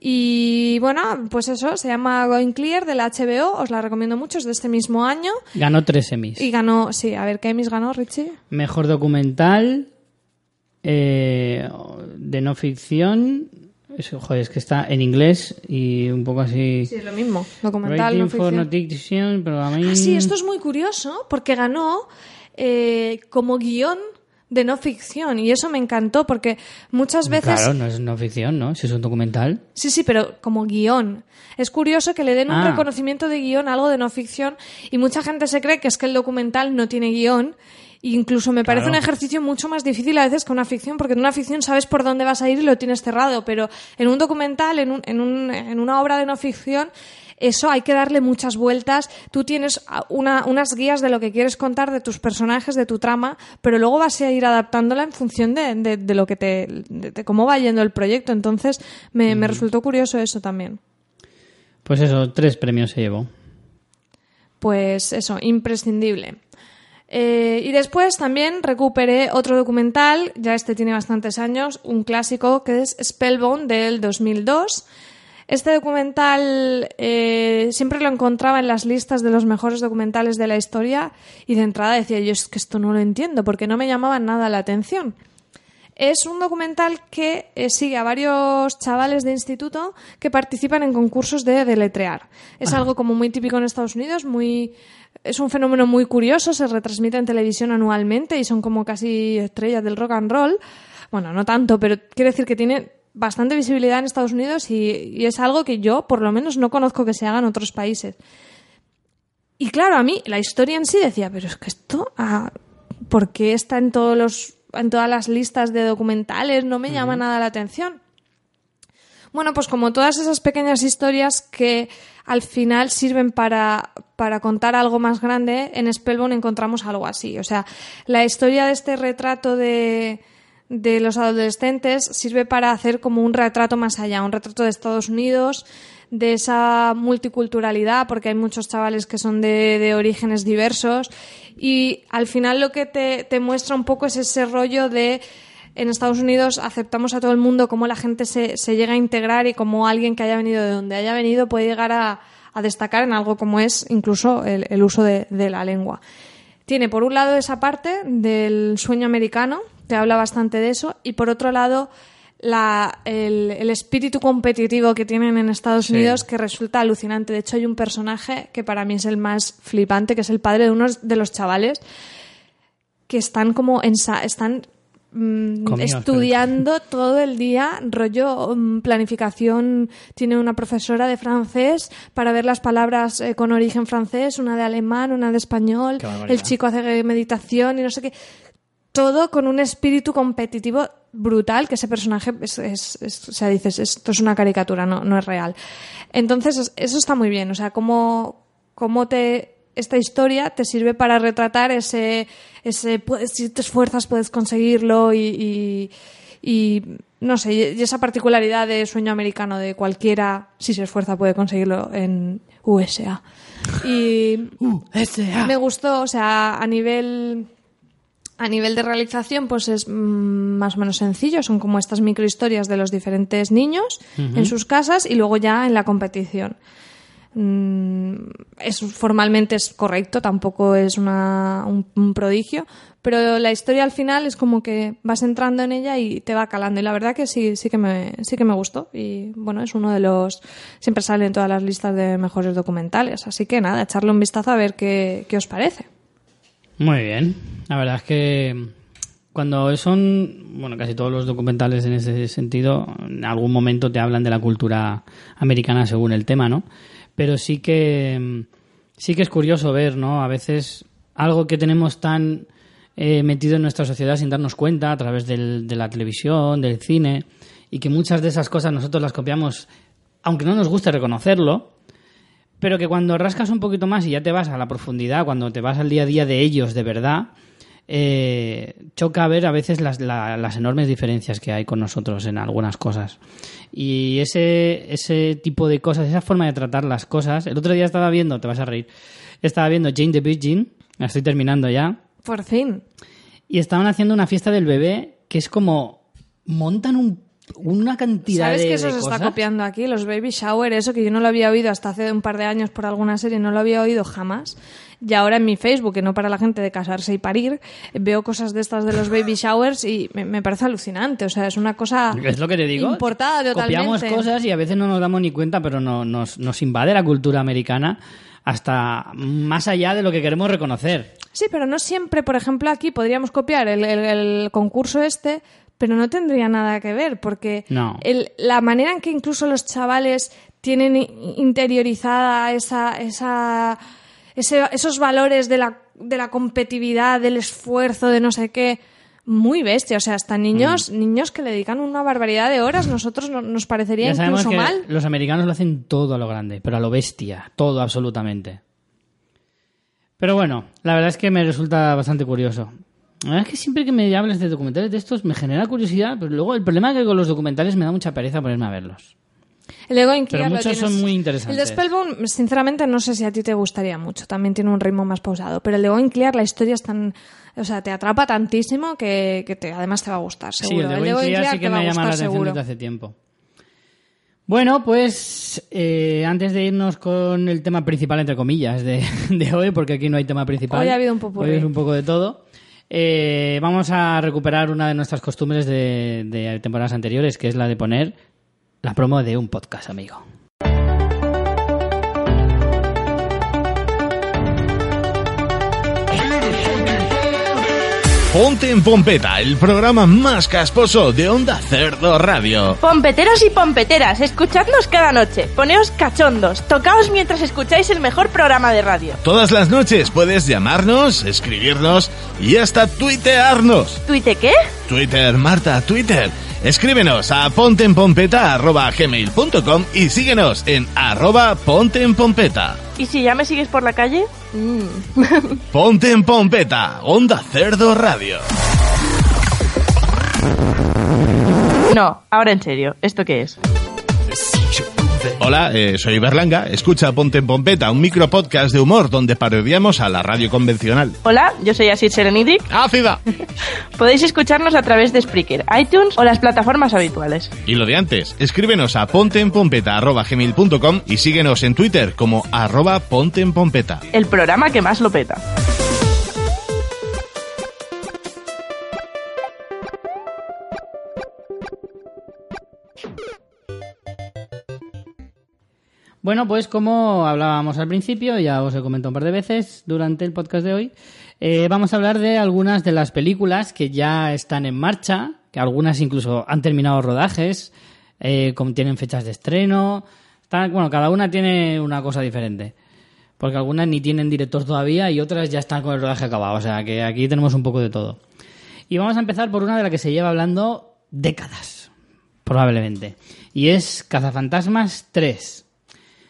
Y bueno, pues eso, se llama Going Clear de la HBO, os la recomiendo mucho, es de este mismo año. Ganó tres Emmys. Y ganó, sí, a ver, ¿qué Emmys ganó, Richie? Mejor documental eh, de no ficción. Es, joder, es que está en inglés y un poco así. Sí, es lo mismo. Documental, no for ficción. no fiction, pero a mí... Ah, sí, esto es muy curioso porque ganó eh, como guion de no ficción y eso me encantó porque muchas veces... Claro, no es no ficción, ¿no? Si es un documental. Sí, sí, pero como guion. Es curioso que le den un Ah. reconocimiento de guion a algo de no ficción y mucha gente se cree que es que el documental no tiene guion. E Incluso me parece Claro. un ejercicio mucho más difícil a veces que una ficción, porque en una ficción sabes por dónde vas a ir y lo tienes cerrado, pero en un documental, en, un- en, un- en una obra de no ficción, eso hay que darle muchas vueltas. Tú tienes a- una- unas guías de lo que quieres contar, de tus personajes, de tu trama, pero luego vas a ir adaptándola en función de, de- de lo que te, de, de cómo va yendo el proyecto. Entonces, me, me resultó curioso eso también. Pues eso, tres premios se llevó. Pues eso, imprescindible. Eh, y después también recuperé otro documental, ya este tiene bastantes años, un clásico que es Spellbound del 2002. Este documental eh, siempre lo encontraba en las listas de los mejores documentales de la historia y de entrada decía yo es que esto no lo entiendo porque no me llamaba nada la atención. Es un documental que eh, sigue a varios chavales de instituto que participan en concursos de deletrear. Es algo como muy típico en Estados Unidos, muy es un fenómeno muy curioso, se retransmite en televisión anualmente y son como casi estrellas del rock and roll. Bueno, no tanto, pero quiero decir que tiene bastante visibilidad en Estados Unidos y, y es algo que yo, por lo menos, no conozco que se haga en otros países. Y claro, a mí la historia en sí decía, pero es que esto, ah, ¿por qué está en todos los en todas las listas de documentales? No me llama nada la atención. Bueno, pues como todas esas pequeñas historias que al final sirven para, para contar algo más grande, en Spellbound encontramos algo así. O sea, la historia de este retrato de, de los adolescentes sirve para hacer como un retrato más allá, un retrato de Estados Unidos, de esa multiculturalidad, porque hay muchos chavales que son de, de orígenes diversos, y al final lo que te, te muestra un poco es ese rollo de en Estados Unidos aceptamos a todo el mundo, cómo la gente se, se llega a integrar y cómo alguien que haya venido de donde haya venido puede llegar a, a destacar en algo como es incluso el, el uso de, de la lengua. Tiene por un lado esa parte del sueño americano, te habla bastante de eso, y por otro lado la, el, el espíritu competitivo que tienen en Estados Sí. Unidos que resulta alucinante. De hecho, hay un personaje que para mí es el más flipante, que es el padre de uno de los chavales que están como ensa están mm, estudiando todo el día, rollo mm, planificación. Tiene una profesora de francés para ver las palabras eh, con origen francés, una de alemán, una de español. El chico hace meditación y no sé qué. Todo con un espíritu competitivo brutal, que ese personaje es, es- es- o sea, dices, esto es una caricatura, no, no es real. Entonces, es- eso está muy bien. O sea, cómo, cómo te, esta historia te sirve para retratar ese, ese puedes- si te esfuerzas puedes conseguirlo y, y, y, no sé, y esa particularidad de sueño americano de cualquiera, si se esfuerza, puede conseguirlo en USA. Y me gustó, o sea, a nivel a nivel de realización, pues es mm, más o menos sencillo. Son como estas microhistorias de los diferentes niños en sus casas y luego ya en la competición. Mm, es, formalmente es correcto, tampoco es una, un, un prodigio, pero la historia al final es como que vas entrando en ella y te va calando. Y la verdad que sí, sí que me, sí que me gustó. Y bueno, es uno de los. Siempre sale en todas las listas de mejores documentales. Así que nada, echarle un vistazo a ver qué, qué os parece. Muy bien. La verdad es que cuando son, bueno, casi todos los documentales en ese sentido, en algún momento te hablan de la cultura americana según el tema, ¿no? Pero sí que sí que es curioso ver, ¿no? A veces algo que tenemos tan eh, metido en nuestra sociedad sin darnos cuenta a través del- de la televisión, del cine, y que muchas de esas cosas nosotros las copiamos, aunque no nos guste reconocerlo, pero que cuando rascas un poquito más y ya te vas a la profundidad, cuando te vas al día a día de ellos de verdad, eh, choca ver a veces las, la- las enormes diferencias que hay con nosotros en algunas cosas. Y ese, ese tipo de cosas, esa forma de tratar las cosas. El otro día estaba viendo, te vas a reír, estaba viendo Jane the Virgin, la estoy terminando ya, Por fin. y estaban haciendo una fiesta del bebé que es como montan un- una cantidad ¿Sabes de que eso se está copiando aquí? Los baby shower, eso que yo no lo había oído hasta hace un par de años por alguna serie, no lo había oído jamás. Y ahora en mi Facebook, que no para la gente de casarse y parir, veo cosas de estas de los baby showers y me, me parece alucinante. O sea, es una cosa Es lo que te digo. importada totalmente. Copiamos cosas y a veces no nos damos ni cuenta, pero no, nos, nos invade la cultura americana hasta más allá de lo que queremos reconocer. Sí, pero no siempre, por ejemplo, aquí podríamos copiar el, el- el concurso este, pero no tendría nada que ver, porque No. el- la manera en que incluso los chavales tienen interiorizada esa, esa, ese- esos valores de la, de la competitividad, del esfuerzo, de no sé qué, muy bestia. O sea, hasta niños, Mm. niños que le dedican una barbaridad de horas, nosotros no- nos parecería Ya incluso que mal. los americanos lo hacen todo a lo grande, pero a lo bestia, todo absolutamente. Pero bueno, la verdad es que me resulta bastante curioso. La verdad es que siempre que me hables de documentales de estos me genera curiosidad, pero luego el problema es que con los documentales me da mucha pereza ponerme a verlos. El de Going Pero Clear muchos tienes- son muy interesantes. El de Spellbound, sinceramente, no sé si a ti te gustaría mucho. También tiene un ritmo más pausado. Pero el de Going Clear, la historia es tan... O sea, te atrapa tantísimo que, que te, además te va a gustar, Sí, seguro. el de Going Clear sí que te me llama la atención seguro. desde hace tiempo. Bueno, pues eh, antes de irnos con el tema principal, entre comillas, de, de hoy, porque aquí no hay tema principal. Hoy ha habido un popurrí. Hoy es un poco de todo. Eh, vamos a recuperar una de nuestras costumbres de, de temporadas anteriores, que es la de poner la promo de un podcast, amigo. Ponte en Pompeta, el programa más casposo de Onda Cerdo Radio. Pompeteros y pompeteras, escuchadnos cada noche, poneos cachondos, tocaos mientras escucháis el mejor programa de radio. Todas las noches puedes llamarnos, escribirnos y hasta tuitearnos. ¿Tuite qué? Twitter, Marta, Twitter. Escríbenos a pontenpompeta.gmail.com y síguenos en arroba pontenpompeta. ¿Y si ya me sigues por la calle? Ponte en Pompeta, Onda Cerdo Radio. No, ahora en serio, ¿esto qué es? Hola, eh, soy Berlanga. Escucha Ponte en Pompeta, un micropodcast de humor donde parodiamos a la radio convencional. Hola, yo soy Asid Serenidic. ¡Ácida! Podéis escucharnos a través de Spreaker, iTunes o las plataformas habituales. Y lo de antes, escríbenos a ponteenpompeta.gmail.com y síguenos en Twitter como arroba ponteenpompeta. El programa que más lo peta. Bueno, pues como hablábamos al principio, ya os he comentado un par de veces durante el podcast de hoy, eh, vamos a hablar de algunas de las películas que ya están en marcha, que algunas incluso han terminado rodajes, eh, tienen fechas de estreno. Están- bueno, cada una tiene una cosa diferente. Porque algunas ni tienen director todavía y otras ya están con el rodaje acabado. O sea que aquí tenemos un poco de todo. Y vamos a empezar por una de la que se lleva hablando décadas, probablemente. Y es Cazafantasmas 3.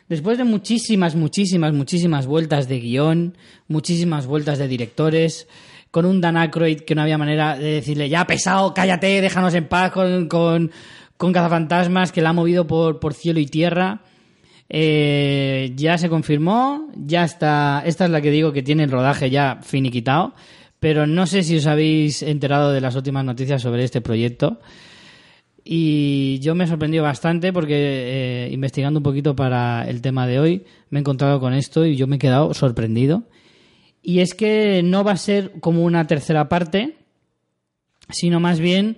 Después de muchísimas, muchísimas, muchísimas vueltas de guion, muchísimas vueltas de directores, con un Dan Aykroyd que no había manera de decirle, ya pesado, cállate, déjanos en paz con, con, con Cazafantasmas, que la ha movido por, por cielo y tierra. Eh, ya se confirmó, ya está, esta es la que digo que tiene el rodaje ya finiquitado, pero no sé si os habéis enterado de las últimas noticias sobre este proyecto. Y yo me he sorprendido bastante porque eh, investigando un poquito para el tema de hoy me he encontrado con esto y yo me he quedado sorprendido. Y es que no va a ser como una tercera parte, sino más bien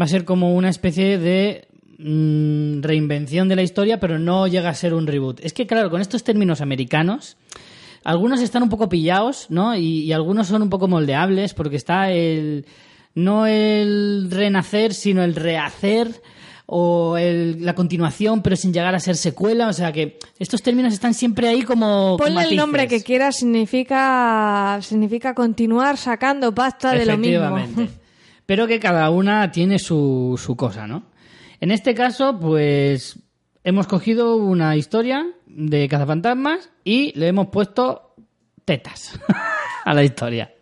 va a ser como una especie de mm, reinvención de la historia, pero no llega a ser un reboot. Es que claro, con estos términos americanos, algunos están un poco pillados, ¿no? Y, y algunos son un poco moldeables porque está el no el renacer, sino el rehacer o el- la continuación, pero sin llegar a ser secuela. O sea que estos términos están siempre ahí como. Ponle el nombre que quieras, significa, significa continuar sacando pasta de lo mismo. Pero que cada una tiene su, su cosa, ¿no? En este caso, pues hemos cogido una historia de cazafantasmas y le hemos puesto tetas a la historia.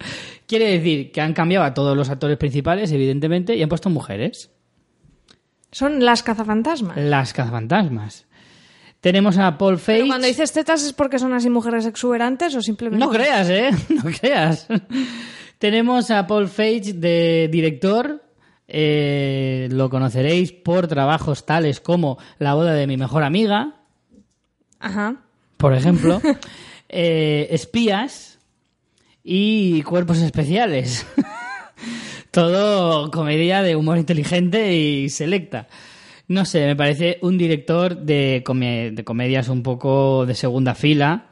Quiere decir que han cambiado a todos los actores principales, evidentemente, y han puesto mujeres. Son las cazafantasmas. Las cazafantasmas. Tenemos a Paul Feig. Pero cuando dices tetas es porque son así mujeres exuberantes o simplemente... No creas, ¿eh? No creas. Tenemos a Paul Feig de director. Eh, lo conoceréis por trabajos tales como La boda de mi mejor amiga, Ajá. por ejemplo. eh, espías y cuerpos especiales. Todo comedia de humor inteligente y selecta. No sé, me parece un director de, de comedias un poco de segunda fila,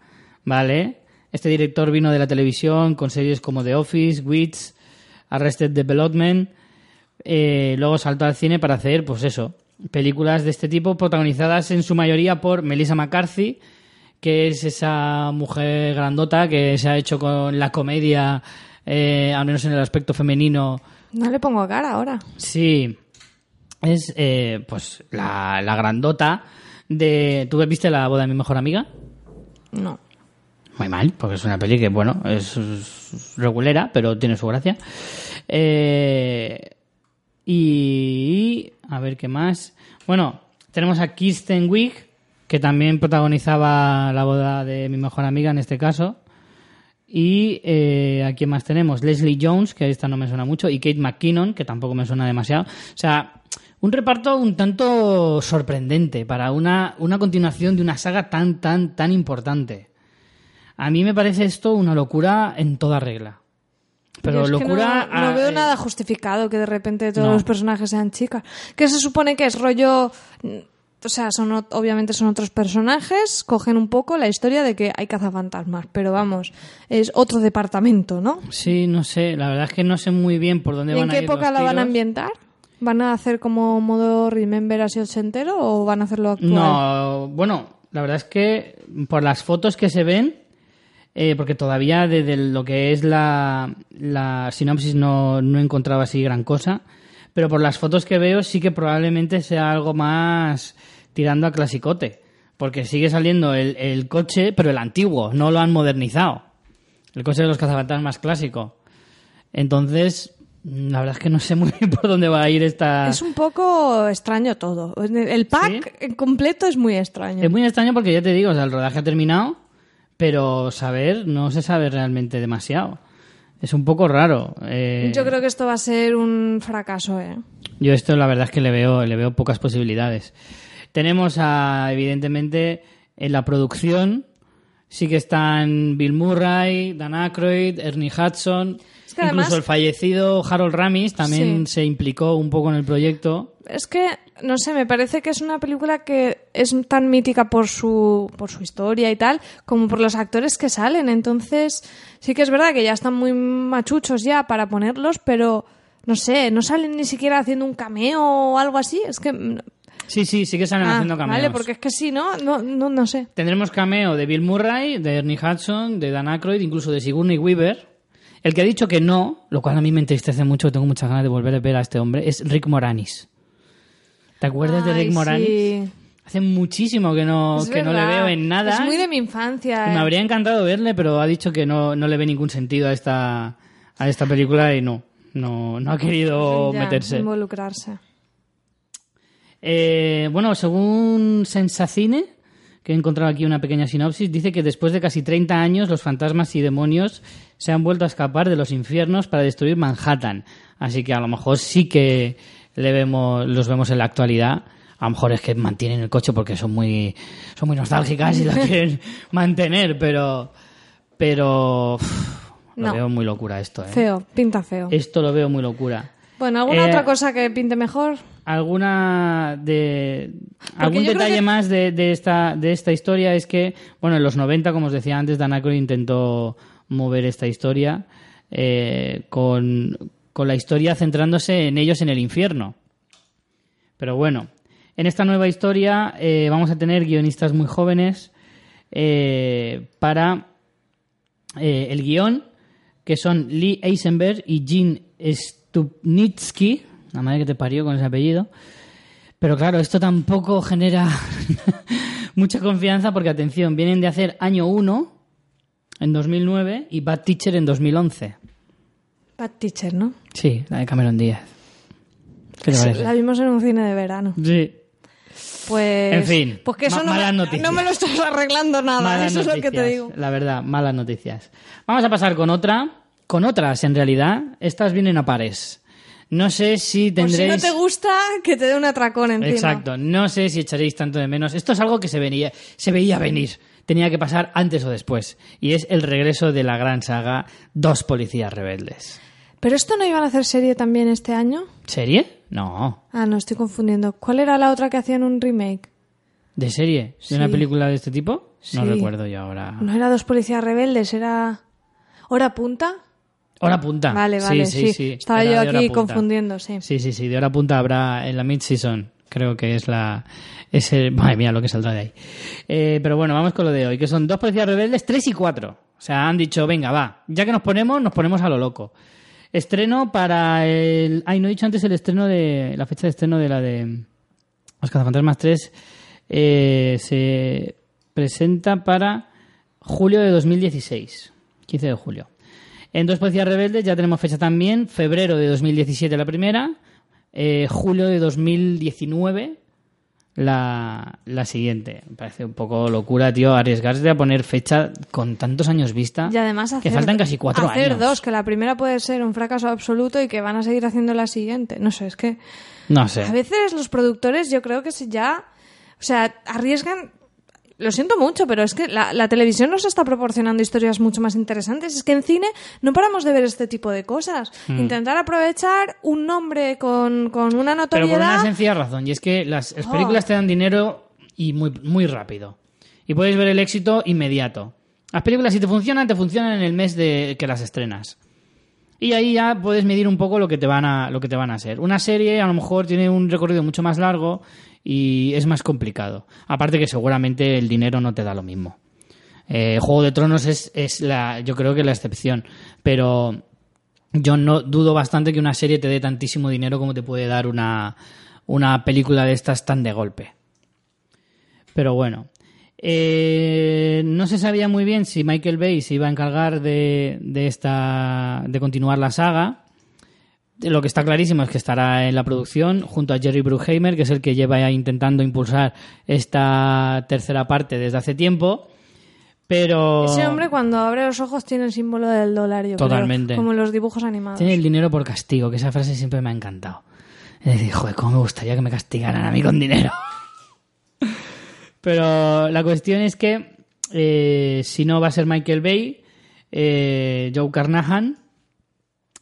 ¿vale? Este director vino de la televisión con series como The Office, Wits, Arrested Development. eh, luego saltó al cine para hacer, pues eso, películas de este tipo protagonizadas en su mayoría por Melissa McCarthy, que es esa mujer grandota que se ha hecho con la comedia, eh, al menos en el aspecto femenino, No le pongo cara ahora. Sí, es eh, pues la, la grandota de... ¿Tú viste la boda de mi mejor amiga? No. Muy mal, porque es una peli que, bueno, es, regulera, pero tiene su gracia. Eh, y... A ver qué más. Bueno, Tenemos a Kirsten Wiig, que también protagonizaba la boda de mi mejor amiga en este caso. Y eh, a quién más tenemos? Leslie Jones, que esta no me suena mucho, y Kate McKinnon, que tampoco me suena demasiado. O sea, un reparto un tanto sorprendente para una, una continuación de una saga tan, tan, tan importante. A mí me parece esto una locura en toda regla. Pero locura. no, veo eh, nada justificado que de repente todos No. los personajes sean chicas. Que se supone que es rollo. O sea, son obviamente son otros personajes, cogen un poco la historia de que hay cazafantasmas, pero vamos, es otro departamento, ¿no? Sí, no sé. La verdad es que no sé muy bien por dónde ¿Y en van a qué ir época los la van a ambientar? ¿Van a hacer como modo Remember así ochentero o van a hacerlo actual? No, bueno, la verdad es que por las fotos que se ven, eh, porque todavía desde lo que es la, la sinopsis no, no he encontrado así gran cosa, pero por las fotos que veo sí que probablemente sea algo más tirando a clasicote, porque sigue saliendo el, el coche, pero el antiguo, no lo han modernizado. El coche de los cazafantasmas clásico. Entonces, la verdad es que no sé muy bien por dónde va a ir esta... Es un poco extraño todo. El pack en completo es muy extraño. Es muy extraño porque ya te digo, o sea, el rodaje ha terminado, pero saber, no se sabe realmente demasiado. Es un poco raro. eh, Yo creo que esto va a ser un fracaso, ¿eh? yo esto la verdad es que le veo, le veo pocas posibilidades. Tenemos a, evidentemente, en la producción, sí que están Bill Murray, Dan Aykroyd, Ernie Hudson, Es que incluso además- el fallecido Harold Ramis también Sí. se implicó un poco en el proyecto. Es que, no sé, me parece que es una película que es tan mítica por su, por su historia y tal, como por los actores que salen. Entonces, sí que es verdad que ya están muy machuchos ya para ponerlos, pero no sé, no salen ni siquiera haciendo un cameo o algo así. Es que. Sí, sí, sí que salen ah, haciendo cameos. Vale, porque es que sí, ¿no? No, no, no sé. Tendremos cameo de Bill Murray, de Ernie Hudson, de Dan Aykroyd, incluso de Sigourney Weaver. El que ha dicho que no, lo cual a mí me entristece mucho, tengo muchas ganas de volver a ver a este hombre, es Rick Moranis. ¿Te acuerdas de Rick Moranis? sí. Hace muchísimo que no, Es que no le veo en nada. Es muy de mi infancia. Y eh. Me habría encantado verle, pero ha dicho que no, no le ve ningún sentido a esta, a esta película y no, no, no ha querido Ya, meterse. Involucrarse. Eh, bueno, según Sensacine, que he encontrado aquí una pequeña sinopsis, dice que después de casi 30 años los fantasmas y demonios se han vuelto a escapar de los infiernos para destruir Manhattan. Así que a lo mejor sí que le vemos, los vemos en la actualidad. A lo mejor es que mantienen el coche porque son muy, son muy nostálgicas y la quieren mantener, pero, pero lo No. veo muy locura esto. ¿eh? Feo, pinta feo. Esto lo veo muy locura. Bueno, ¿alguna Eh, otra cosa que pinte mejor? alguna de algún detalle que- más de, de esta de esta historia es que bueno en los 90 como os decía antes Dan Aykroyd intentó mover esta historia eh, con, con la historia centrándose en ellos en el infierno pero bueno en esta nueva historia eh, vamos a tener guionistas muy jóvenes eh, para eh, el guion, que son Lee Eisenberg y Gene Stupnitsky, la madre que te parió con ese apellido. Pero claro, esto tampoco genera mucha confianza porque, atención, vienen de hacer Año 1 en 2009 y Bad Teacher en 2011. Bad Teacher, ¿no? Sí, la de Cameron Díaz. ¿Qué te parece? La vimos en un cine de verano. Sí. Pues. En fin, Pues que eso ma- no, malas me, noticias. no me lo estás arreglando nada. Malas eso es lo que te digo. La verdad, malas noticias. Vamos a pasar con otra. Con otras, en realidad. Estas vienen a pares. No sé si Por si tendréis... no te gusta, que te dé un atracón encima. Exacto. No sé si echaréis tanto de menos. Esto es algo que se, venía, se veía venir. Tenía que pasar antes o después. Y es el regreso de la gran saga Dos Policías Rebeldes. ¿Pero esto no iban a hacer serie también este año? ¿Serie? No. Ah, no, estoy confundiendo. ¿Cuál era la otra que hacían un remake? ¿De serie? ¿De una película de este tipo? No Sí. recuerdo yo ahora. No era Dos Policías Rebeldes, era. ¿Hora punta? Hora punta. Vale, vale, sí. Estaba Era yo de hora aquí confundiendo, sí. Sí, sí, sí. De hora punta habrá en la mid-season. Creo que es la... Ese, madre mía, lo que saldrá de ahí. Eh, pero bueno, vamos con lo de hoy, que son dos policías rebeldes, tres y cuatro. O sea, han dicho, venga, va. Ya que nos ponemos, nos ponemos a lo loco. Estreno para el... Ay, no he dicho antes el estreno de... La fecha de estreno de la de... Los Cazafantasmas 3 eh, se presenta para julio de 2016. 15 de julio. En Dos Policías Rebeldes ya tenemos fecha también, febrero de 2017 la primera, eh, julio de 2019 la, la siguiente. Me parece un poco locura, tío, arriesgarse a poner fecha con tantos años vista. Y además hacer, que faltan casi cuatro hacer años. dos, que la primera puede ser un fracaso absoluto y que van a seguir haciendo la siguiente. No sé, es que No sé. a veces los productores yo creo que si ya, o sea, arriesgan... Lo siento mucho, pero es que la, la televisión nos está proporcionando historias mucho más interesantes. Es que en cine no paramos de ver este tipo de cosas. Hmm. Intentar aprovechar un nombre con, con una Pero por una notoriedad. sencilla razón, y es que las, las Oh. películas te dan dinero y muy, muy rápido. Y puedes ver el éxito inmediato. Las películas, si te funcionan, te funcionan en el mes de que las estrenas. Y ahí ya puedes medir un poco lo que te van a, lo que te van a hacer. Una serie a lo mejor tiene un recorrido mucho más largo y es más complicado. Aparte que seguramente el dinero no te da lo mismo. Eh, Juego de Tronos es, es la, yo creo que la excepción. Pero yo no dudo bastante que una serie te dé tantísimo dinero como te puede dar una, una película de estas tan de golpe. Pero bueno. Eh, no se sabía muy bien si Michael Bay se iba a encargar de, de esta de continuar la saga. Lo que está clarísimo es que estará en la producción junto a Jerry Bruckheimer, que es el que lleva ya intentando impulsar esta tercera parte desde hace tiempo. Pero Ese hombre cuando abre los ojos tiene el símbolo del dólar, yo creo, Totalmente. como en los dibujos animados. Tiene el dinero por castigo, que esa frase siempre me ha encantado. Es decir, joder, cómo me gustaría que me castigaran a mí con dinero. Pero la cuestión es que eh, si no va a ser Michael Bay, eh, Joe Carnahan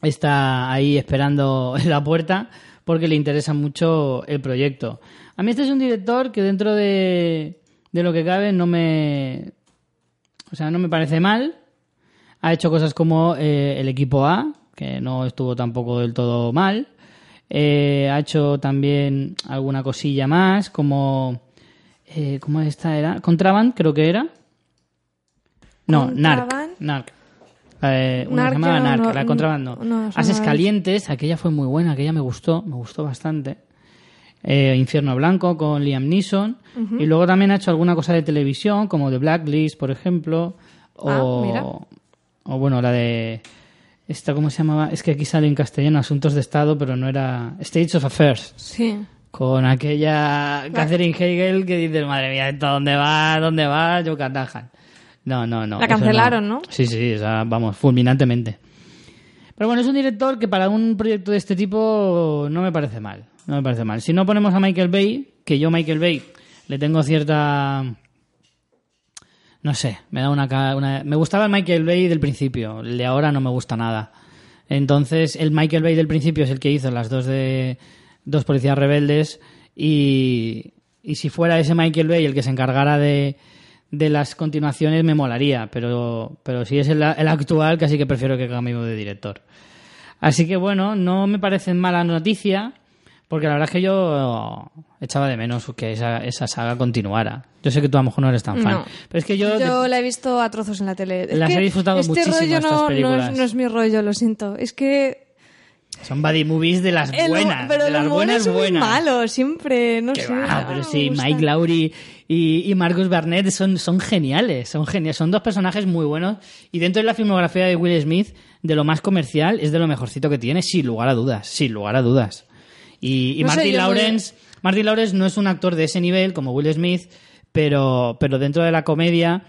está ahí esperando en la puerta porque le interesa mucho el proyecto. A mí este es un director que dentro de, de lo que cabe no me... O sea, no me parece mal. Ha hecho cosas como eh, el equipo A, que no estuvo tampoco del todo mal. Eh, ha hecho también alguna cosilla más, como... Eh, ¿Cómo esta era? Contraband, creo que era. No, Narc. Narc. Eh, una Narc se llamaba yo no- Narc, no- la Contraband no. Haces Calientes, aquella fue muy buena, aquella me gustó, me gustó bastante. Eh, Infierno Blanco con Liam Neeson. Y luego también ha hecho alguna cosa de televisión, como The Blacklist, por ejemplo. O, Ah, mira. o bueno, la de... Esta, ¿cómo se llamaba? Es que aquí sale en castellano Asuntos de Estado, pero no era... States of Affairs. Sí. Con aquella Catherine Hegel que dice, madre mía, ¿esto dónde va? ¿Dónde va? Yo Carnahan. No, no, no. La cancelaron, ¿no? Sí, sí, o sea, vamos, fulminantemente. Pero bueno, es un director que para un proyecto de este tipo no me parece mal. No me parece mal. Si no ponemos a Michael Bay, que yo Michael Bay le tengo cierta... No sé, me da una... Me gustaba el Michael Bay del principio, el de ahora no me gusta nada. Entonces, el Michael Bay del principio es el que hizo las dos de dos policías rebeldes y, y si fuera ese Michael Bay el que se encargara de, de las continuaciones me molaría, pero, pero si es el, el actual casi que prefiero que cambie de director. Así que bueno, no me parece mala noticia, porque la verdad es que yo echaba de menos que esa, esa saga continuara. Yo sé que tú a lo mejor no eres tan fan, No. pero es que yo... Yo la he visto a trozos en la tele. Es Las he disfrutado este muchísimo, rollo estas no, no, películas. es, no es mi rollo, lo siento. Es que Son buddy movies de las el, buenas, pero de las humor buenas es muy buenas. malo, siempre, no Que sé. va, no pero sí. Mike Lowry y, y Marcus Barnett son, son geniales, son geniales, son dos personajes muy buenos y dentro de la filmografía de Will Smith, de lo más comercial, es de lo mejorcito que tiene, sin lugar a dudas, sin lugar a dudas. Y, y No Martin Lawrence, Martin Lawrence no es un actor de ese nivel como Will Smith, pero, pero dentro de la comedia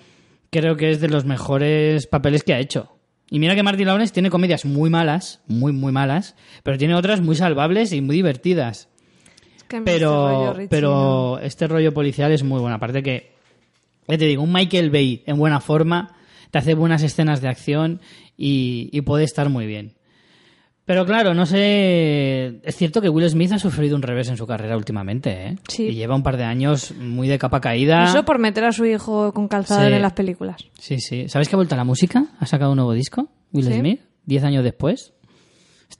creo que es de los mejores papeles que ha hecho. Y mira que Martin Lawrence tiene comedias muy malas, muy, muy malas, pero tiene otras muy salvables y muy divertidas Mí este pero rollo, pero este rollo policial es muy bueno aparte que ya te digo un Michael Bay en buena forma te hace buenas escenas de acción y, y puede estar muy bien pero claro no sé es cierto que Will Smith ha sufrido un revés en su carrera últimamente ¿eh? Sí. y lleva un par de años muy de capa caída Eso por meter a su hijo con calzador Sí. en las películas. sí sí sabes que ha vuelto a la música ha sacado un nuevo disco Will Sí. Smith diez años después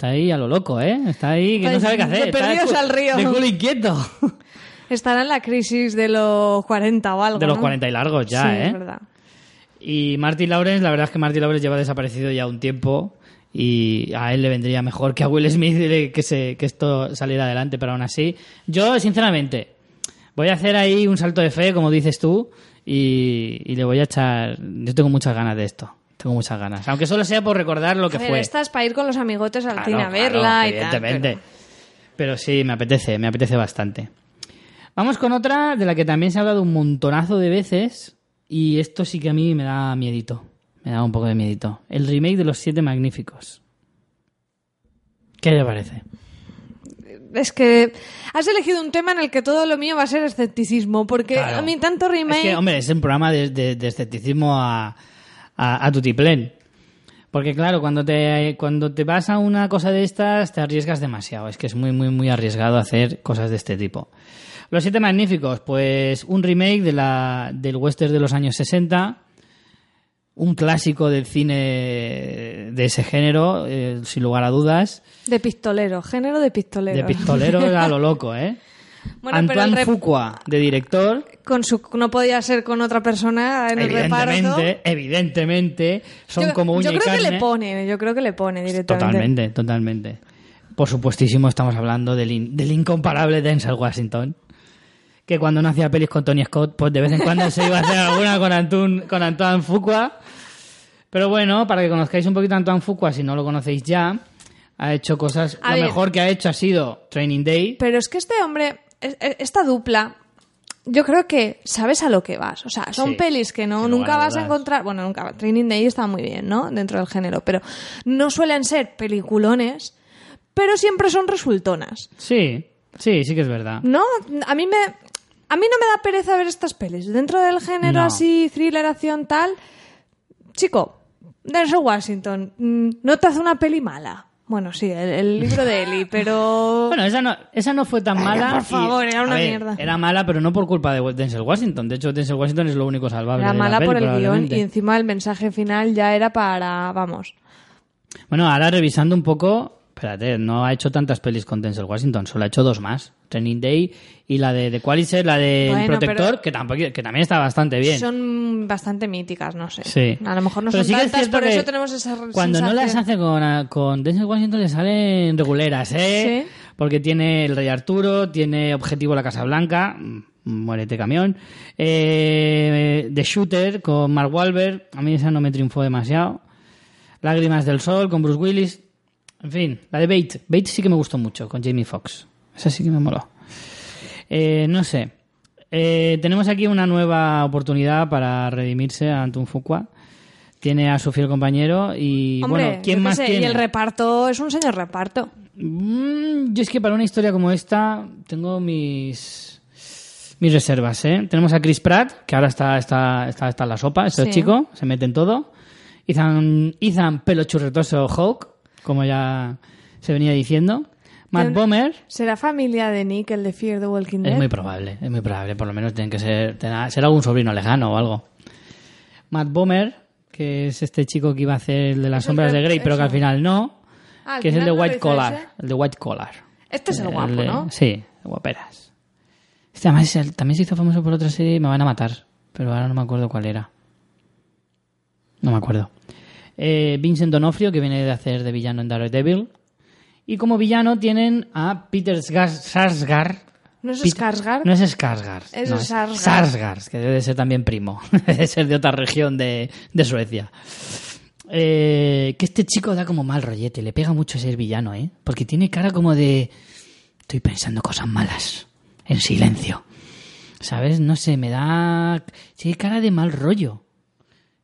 Está ahí a lo loco, ¿eh? Está ahí que no Pues, sabe qué de hacer. perdidos cu- al río. De culo inquieto. Estará en la crisis de los 40 o algo. De los ¿no? 40 y largos ya, sí, ¿eh? Es verdad. Y Martin Lawrence, la verdad es que Martin Lawrence lleva desaparecido ya un tiempo y a él le vendría mejor que a Will Smith que, se, que esto saliera adelante, pero aún así, yo sinceramente voy a hacer ahí un salto de fe, como dices tú, y, y le voy a echar... Yo tengo muchas ganas de esto, tengo muchas ganas, aunque solo sea por recordar lo que A ver, fue. esta es para ir con los amigotes al Claro, cine a claro, verla y tal. evidentemente. pero- Pero sí, me apetece, me apetece bastante. Vamos con otra de la que también se ha hablado un montonazo de veces y esto sí que a mí me da miedito. Me da un poco de miedito. El remake de Los Siete Magníficos. ¿Qué le parece? Es que has elegido un tema en el que todo lo mío va a ser escepticismo, porque Claro. a mí tanto remake... Es que, hombre, es un programa de, de- de escepticismo a, a, a tutiplén. Porque, claro, cuando te, cuando te vas a una cosa de estas, te arriesgas demasiado. Es que es muy, muy, muy arriesgado hacer cosas de este tipo. Los Siete Magníficos, pues un remake de la, del western de los años 60. Un clásico del cine de ese género, eh, sin lugar a dudas. De pistolero, género de pistolero. De pistolero a lo loco, ¿eh? Bueno, Antoine Fuqua, de director, Con su, no podía ser con otra persona en el reparto. Evidentemente, evidentemente, son yo, como uña yo y creo que le pone, yo creo que le pone directamente. Totalmente, totalmente. Por supuestísimo, estamos hablando del, in- del incomparable Denzel Washington. Que cuando no hacía pelis con Tony Scott, pues de vez en cuando se iba a hacer alguna con, Antun, con Antoine Fuqua. Pero bueno, para que conozcáis un poquito a Antoine Fuqua, si no lo conocéis ya, ha hecho cosas. A lo ver. mejor que ha hecho ha sido Training Day. Pero es que este hombre, esta dupla, yo creo que sabes a lo que vas. O sea, son Sí, pelis que no nunca vas a encontrar. Bueno, nunca. Training Day está muy bien, ¿no? Dentro del género. Pero no suelen ser peliculones, pero siempre son resultonas. Sí, sí, sí que es verdad. No, a mí me. A mí no me da pereza ver estas pelis. Dentro del género No. así, thriller, acción, tal. Chico, Denzel Washington, mm, no te hace una peli mala. Bueno, sí, el, el libro de Eli, pero. Bueno, esa no, esa no fue tan mala. por y- favor, era a una ver, mierda. Era mala, pero no por culpa de Denzel Washington. De hecho, Denzel Washington es lo único salvable. Era de mala por el guion y encima el mensaje final ya era para, vamos. Bueno, ahora revisando un poco. Espérate, no ha hecho tantas pelis con Denzel Washington, solo ha hecho dos más. Training Day y la de The Qualizer, la de Bueno, Protector, que, tampoco, que también está bastante bien. Son bastante míticas, no sé. Sí. A lo mejor no Pero son sí es tantas, por eso tenemos esa Cuando no las hace con, con Denzel Washington le salen reguleras, ¿eh? Sí. Porque tiene El Rey Arturo, tiene Objetivo La Casa Blanca, mm, muérete camión, eh, The Shooter con Mark Wahlberg, a mí esa no me triunfó demasiado, Lágrimas del Sol con Bruce Willis, en fin, la de Bait, Bait sí que me gustó mucho con Jamie Foxx, esa sí que me moló. Eh, no sé. Eh, tenemos aquí una nueva oportunidad para redimirse a Antun Fuqua. Tiene a su fiel compañero y Hombre, bueno, ¿quién más sé, tiene? Y el reparto es un señor reparto. Mm, yo es que para una historia como esta tengo mis mis reservas, ¿eh? Tenemos a Chris Pratt, que ahora está está está, está en la sopa, este Sí. chico, se mete en todo. Ethan Ethan pelo churretoso Hawk, como ya se venía diciendo. Matt Bomer, ¿Será familia de Nick, el de Fear the Walking Dead? Es muy probable, es muy probable. Por lo menos tiene que ser, será algún sobrino lejano o algo. Matt Bomer, que es este chico que iba a hacer el de las sombras de- Grey, pero que al final no. Ah, al que es el final de White Collar. ese. El de White Collar. Este es el El guapo, de- ¿no? Sí, guaperas. Este además el- también se hizo famoso por otra serie y me van a matar. Pero ahora no me acuerdo cuál era. No me acuerdo. Eh, Vincent Donofrio, que viene de hacer de villano en Daredevil. Y como villano tienen a Peter Sarsgaard. ¿No es Skarsgård? No es Skarsgård. Es no, Sarsgaard. Sarsgaard, que debe ser también primo. debe ser de otra región de, de Suecia. Eh, que este chico da como mal rollete. Le pega mucho ser villano, ¿eh? Porque tiene cara como de... Estoy pensando cosas malas. En silencio. ¿Sabes? No sé, me da... Tiene cara de mal rollo.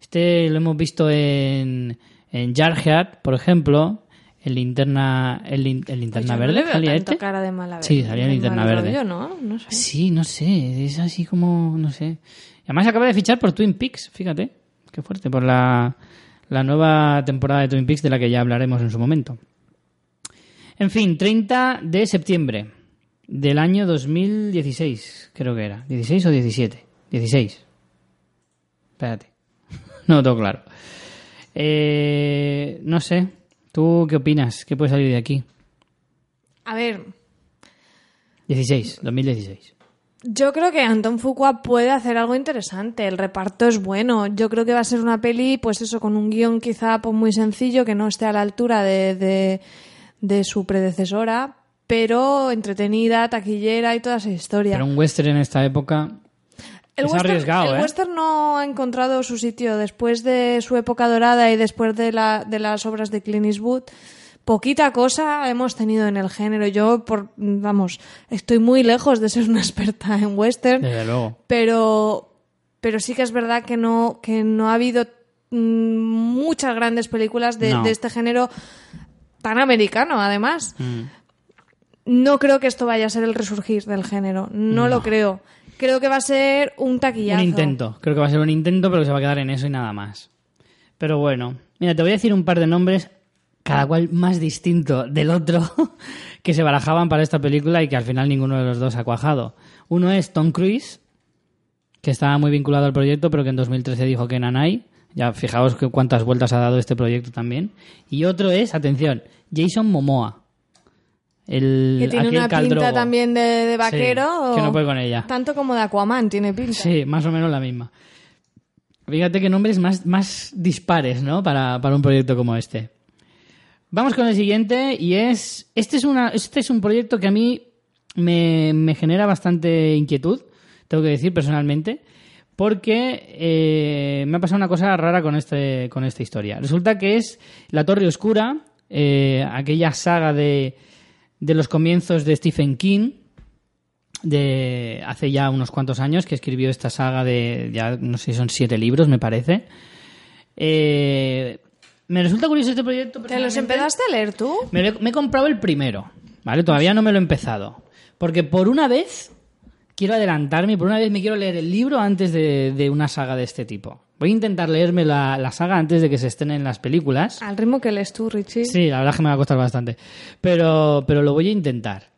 Este lo hemos visto en, en Jarhead, por ejemplo. En linterna, lin- en linterna Pues no verde. veo ¿salía este? cara de mala Sí, salía de linterna verde. rollo, ¿no? No sé. Sí, no sé, es así como, no sé. Y Además acaba de fichar por Twin Peaks, fíjate, qué fuerte, por la, la nueva temporada de Twin Peaks de la que ya hablaremos en su momento. En fin, 30 de septiembre del año 2016, creo que era. ¿16 o 17? 16. Espérate, no tengo claro. Eh, no sé, ¿tú qué opinas? ¿Qué puede salir de aquí? A ver, 16, 2016. Yo creo que Anton Fuqua puede hacer algo interesante. El reparto es bueno. Yo creo que va a ser una peli, pues eso, con un guion quizá pues, muy sencillo, que no esté a la altura de, de, de su predecesora, pero entretenida, taquillera y toda esa historia. Pero un western en esta época el es western, arriesgado, el ¿eh? western no ha encontrado su sitio después de su época dorada y después de, la, de las obras de Clint Eastwood. poquita cosa hemos tenido en el género. Yo, por, vamos, estoy muy lejos de ser una experta en western, Desde luego. pero, pero sí que es verdad que no, que no ha habido mm, muchas grandes películas de, No. de este género tan americano, además. Mm. No creo que esto vaya a ser el resurgir del género. No, lo creo. Creo que va a ser un taquillazo. Un intento. Creo que va a ser un intento, pero que se va a quedar en eso y nada más. Pero bueno, mira, te voy a decir un par de nombres, cada cual más distinto del otro, que se barajaban para esta película y que al final ninguno de los dos ha cuajado. Uno es Tom Cruise, que estaba muy vinculado al proyecto, pero que en 2013 dijo que Nanai. Ya fijaos que cuántas vueltas ha dado este proyecto también. Y otro es, atención, Jason Momoa. El, Que tiene una caldrogo. pinta también de, de vaquero. que no puede con ella. Tanto como de Aquaman tiene pinta. Sí, más o menos la misma. Fíjate qué nombres más, más dispares, ¿no? Para, para un proyecto como este. Vamos con el siguiente y es... Este es, una, este es un proyecto que a mí me, me genera bastante inquietud, tengo que decir personalmente, porque eh, me ha pasado una cosa rara con, este, con esta historia. Resulta que es La Torre Oscura, eh, aquella saga de, de los comienzos de Stephen King, de hace ya unos cuantos años que escribió esta saga de ya no sé si son siete libros me parece. Eh, me resulta curioso este proyecto ¿Te los empezaste a leer tú? me, me he comprado el primero vale todavía no me lo he empezado. Porque por una vez quiero adelantarme por una vez me quiero leer el libro antes de, de una saga de este tipo voy a intentar leerme la, la saga antes de que se estrenen las películas Al ritmo que lees tú, Richie. Sí, la verdad es que me va a costar bastante. Pero, pero lo voy a intentar.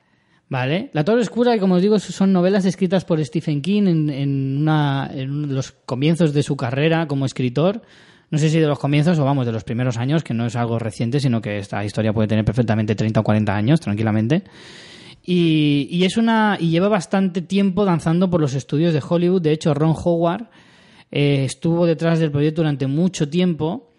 ¿Vale? La Torre Oscura, como os digo, son novelas escritas por Stephen King en, en, una, en los comienzos de su carrera como escritor. No sé si de los comienzos o vamos, de los primeros años, que no es algo reciente, sino que esta historia puede tener perfectamente 30 o 40 años, tranquilamente. Y, y es una y lleva bastante tiempo danzando por los estudios de Hollywood. De hecho, Ron Howard eh, estuvo detrás del proyecto durante mucho tiempo.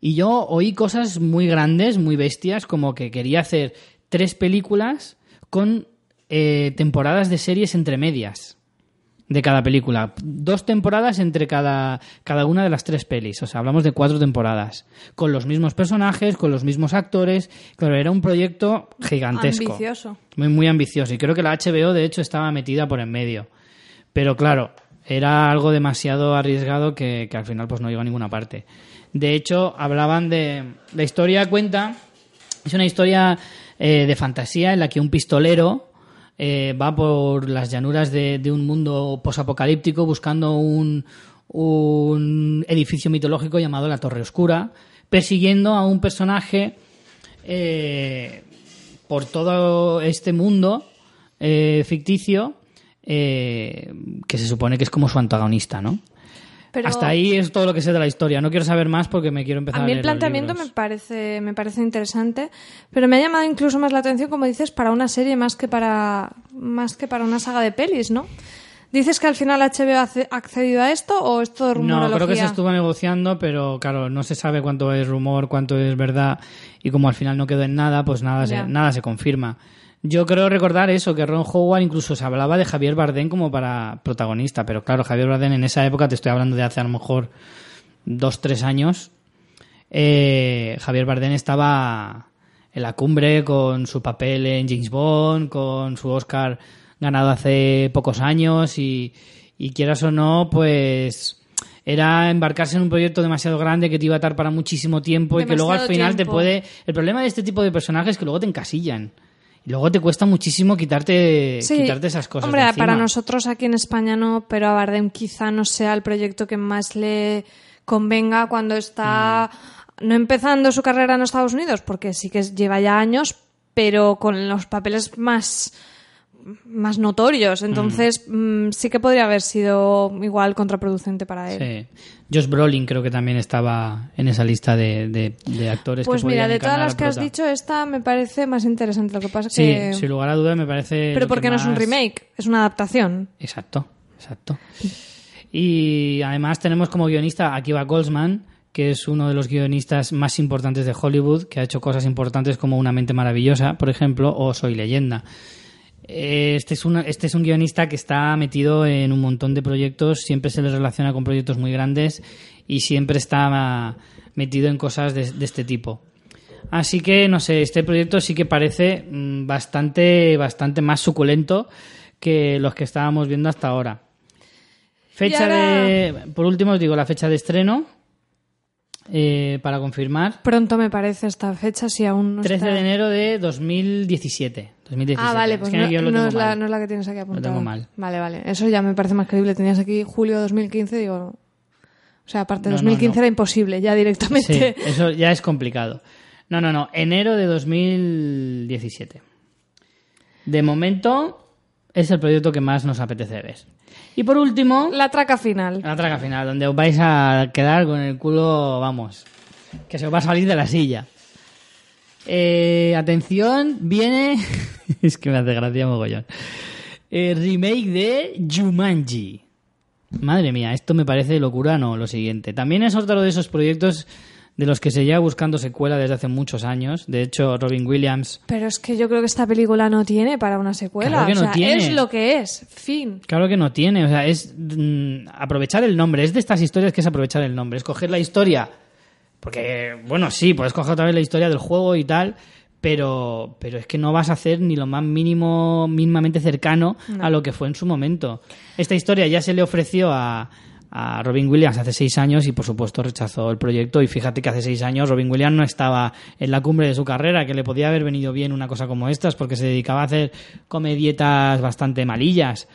Y yo oí cosas muy grandes, muy bestias, como que quería hacer tres películas con eh, temporadas de series entre medias de cada película. Dos temporadas entre cada, cada una de las tres pelis. O sea, hablamos de cuatro temporadas. Con los mismos personajes, con los mismos actores. Claro, era un proyecto gigantesco. Ambicioso. Muy, muy ambicioso. Y creo que la HBO, de hecho, estaba metida por en medio. Pero claro, era algo demasiado arriesgado que, que al final pues no llegó a ninguna parte. De hecho, hablaban de... La historia cuenta... Es una historia eh, de fantasía en la que un pistolero eh, va por las llanuras de, un mundo posapocalíptico buscando un, un edificio mitológico llamado la Torre Oscura, persiguiendo a un personaje eh, por todo este mundo eh, ficticio eh, que se supone que es como su antagonista, ¿no? Pero Hasta ahí es todo lo que sé de la historia. No quiero saber más porque me quiero empezar a, a mí el leer los planteamiento me parece, me parece interesante, pero me ha llamado incluso más la atención, como dices, para una serie más que para, más que para una saga de pelis, ¿no? ¿Dices que al final HBO ha ce- ha accedido a esto o es todo No, rumorología? creo que se estuvo negociando, pero claro, no se sabe cuánto es rumor, cuánto es verdad, y como al final no quedó en nada, pues nada, se, nada se confirma. Yo creo recordar eso, que Ron Howard incluso se hablaba de Javier Bardem como para protagonista, pero claro, Javier Bardem en esa época, te estoy hablando de hace a lo mejor dos, tres años, eh, Javier Bardem estaba en la cumbre con su papel en James Bond, con su Oscar ganado hace pocos años y, y quieras o no, pues era embarcarse en un proyecto demasiado grande que te iba a atar para muchísimo tiempo y que luego al final te puede... El problema de este tipo de personajes es que luego te encasillan. Luego te cuesta muchísimo quitarte, Sí. quitarte esas cosas. Hombre, de para nosotros aquí en España no, pero a Bardem quizá no sea el proyecto que más le convenga cuando está Mm. no empezando su carrera en Estados Unidos, porque sí que lleva ya años, pero con los papeles más más notorios. Entonces, mm, sí que podría haber sido igual contraproducente para él. Sí. Josh Brolin creo que también estaba en esa lista de, de- de actores Pues que mira, de todas las que has dicho, esta me parece más interesante. Lo que pasa Sí, que... sin lugar a dudas me parece... Pero porque que no es un remake, es una adaptación. Exacto, exacto. Y además tenemos como guionista a Akiva Goldsman, que es uno de los guionistas más importantes de Hollywood, que ha hecho cosas importantes como Una mente maravillosa, por ejemplo, o Soy leyenda. Este es, una- este es un guionista que está metido en un montón de proyectos, siempre se le relaciona con proyectos muy grandes y siempre está metido en cosas de, de este tipo. Así que, no sé, este proyecto sí que parece mm, bastante, bastante más suculento que los que estábamos viendo hasta ahora. Fecha ahora- de. Por último, os digo la fecha de estreno. eh, para confirmar. Pronto me parece esta fecha, si aún no 13 está... de enero de 2017. 2017. Ah, vale, Es pues que no, yo lo no tengo es la, mal. no es la que tienes aquí apuntada. tengo mal. Vale, vale. Eso ya me parece más creíble. Tenías aquí julio 2015, digo... O sea, aparte de No, no, 2015 no. era imposible, ya Sí, directamente. eso ya es complicado. No, no, no. Enero de 2017. De momento es el proyecto que más nos apetece ver. Y por último, La traca final. la traca final, donde os vais a quedar con el culo, vamos, que se os va a salir de la silla. Eh, atención, viene... es que me hace gracia mogollón. Eh, remake de Jumanji. Madre mía, esto me parece locura, no, lo siguiente. También es otro de esos proyectos de los que se lleva buscando secuela desde hace muchos años. De hecho, Robin Williams Pero es que yo creo que esta película no tiene para una secuela. Claro que o no sea, tiene. es lo que es. Fin. Claro que no tiene, o sea, es mm, aprovechar el nombre, es de estas historias que es aprovechar el nombre, es coger la historia, porque, bueno, sí, puedes coger otra vez la historia del juego y tal, pero, pero es que no vas a hacer ni lo más mínimo, mínimamente cercano a lo que fue en su momento. Esta historia ya se le ofreció a, a Robin Williams hace seis años y, por supuesto, rechazó el proyecto. Y fíjate que hace seis años Robin Williams no estaba en la cumbre de su carrera, que le podía haber venido bien una cosa como estas, porque se dedicaba a hacer comedietas bastante malillas.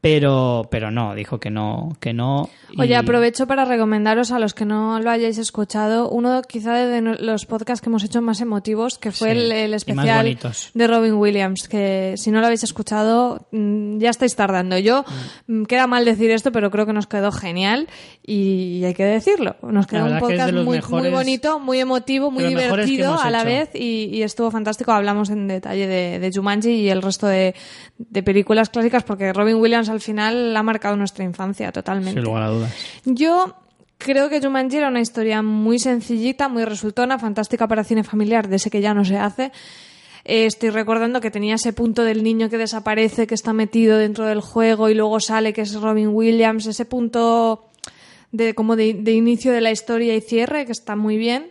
Pero, pero no, dijo que no, que no. y- Oye, aprovecho para recomendaros a los que no lo hayáis escuchado uno quizá de los podcasts que hemos hecho más emotivos, que fue Sí, el, especial de Robin Williams, que si no lo habéis escuchado mm, ya estáis tardando. Yo mm, queda mal decir esto, pero creo que nos quedó genial y hay que decirlo. Nos quedó un que podcast muy, mejores- muy bonito, muy emotivo, muy divertido a la hecho. vez y, y estuvo fantástico. Hablamos en detalle de, de Jumanji y el resto de, de películas clásicas porque Robin Williams al final ha marcado nuestra infancia totalmente. Sin lugar a dudas. Yo creo que Jumanji era una historia muy sencillita, muy resultona, fantástica para cine familiar, de ese que ya no se hace. Eh, estoy recordando que tenía ese punto del niño que desaparece, que está metido dentro del juego y luego sale, que es Robin Williams, ese punto de como de, de inicio de la historia y cierre, que está muy bien.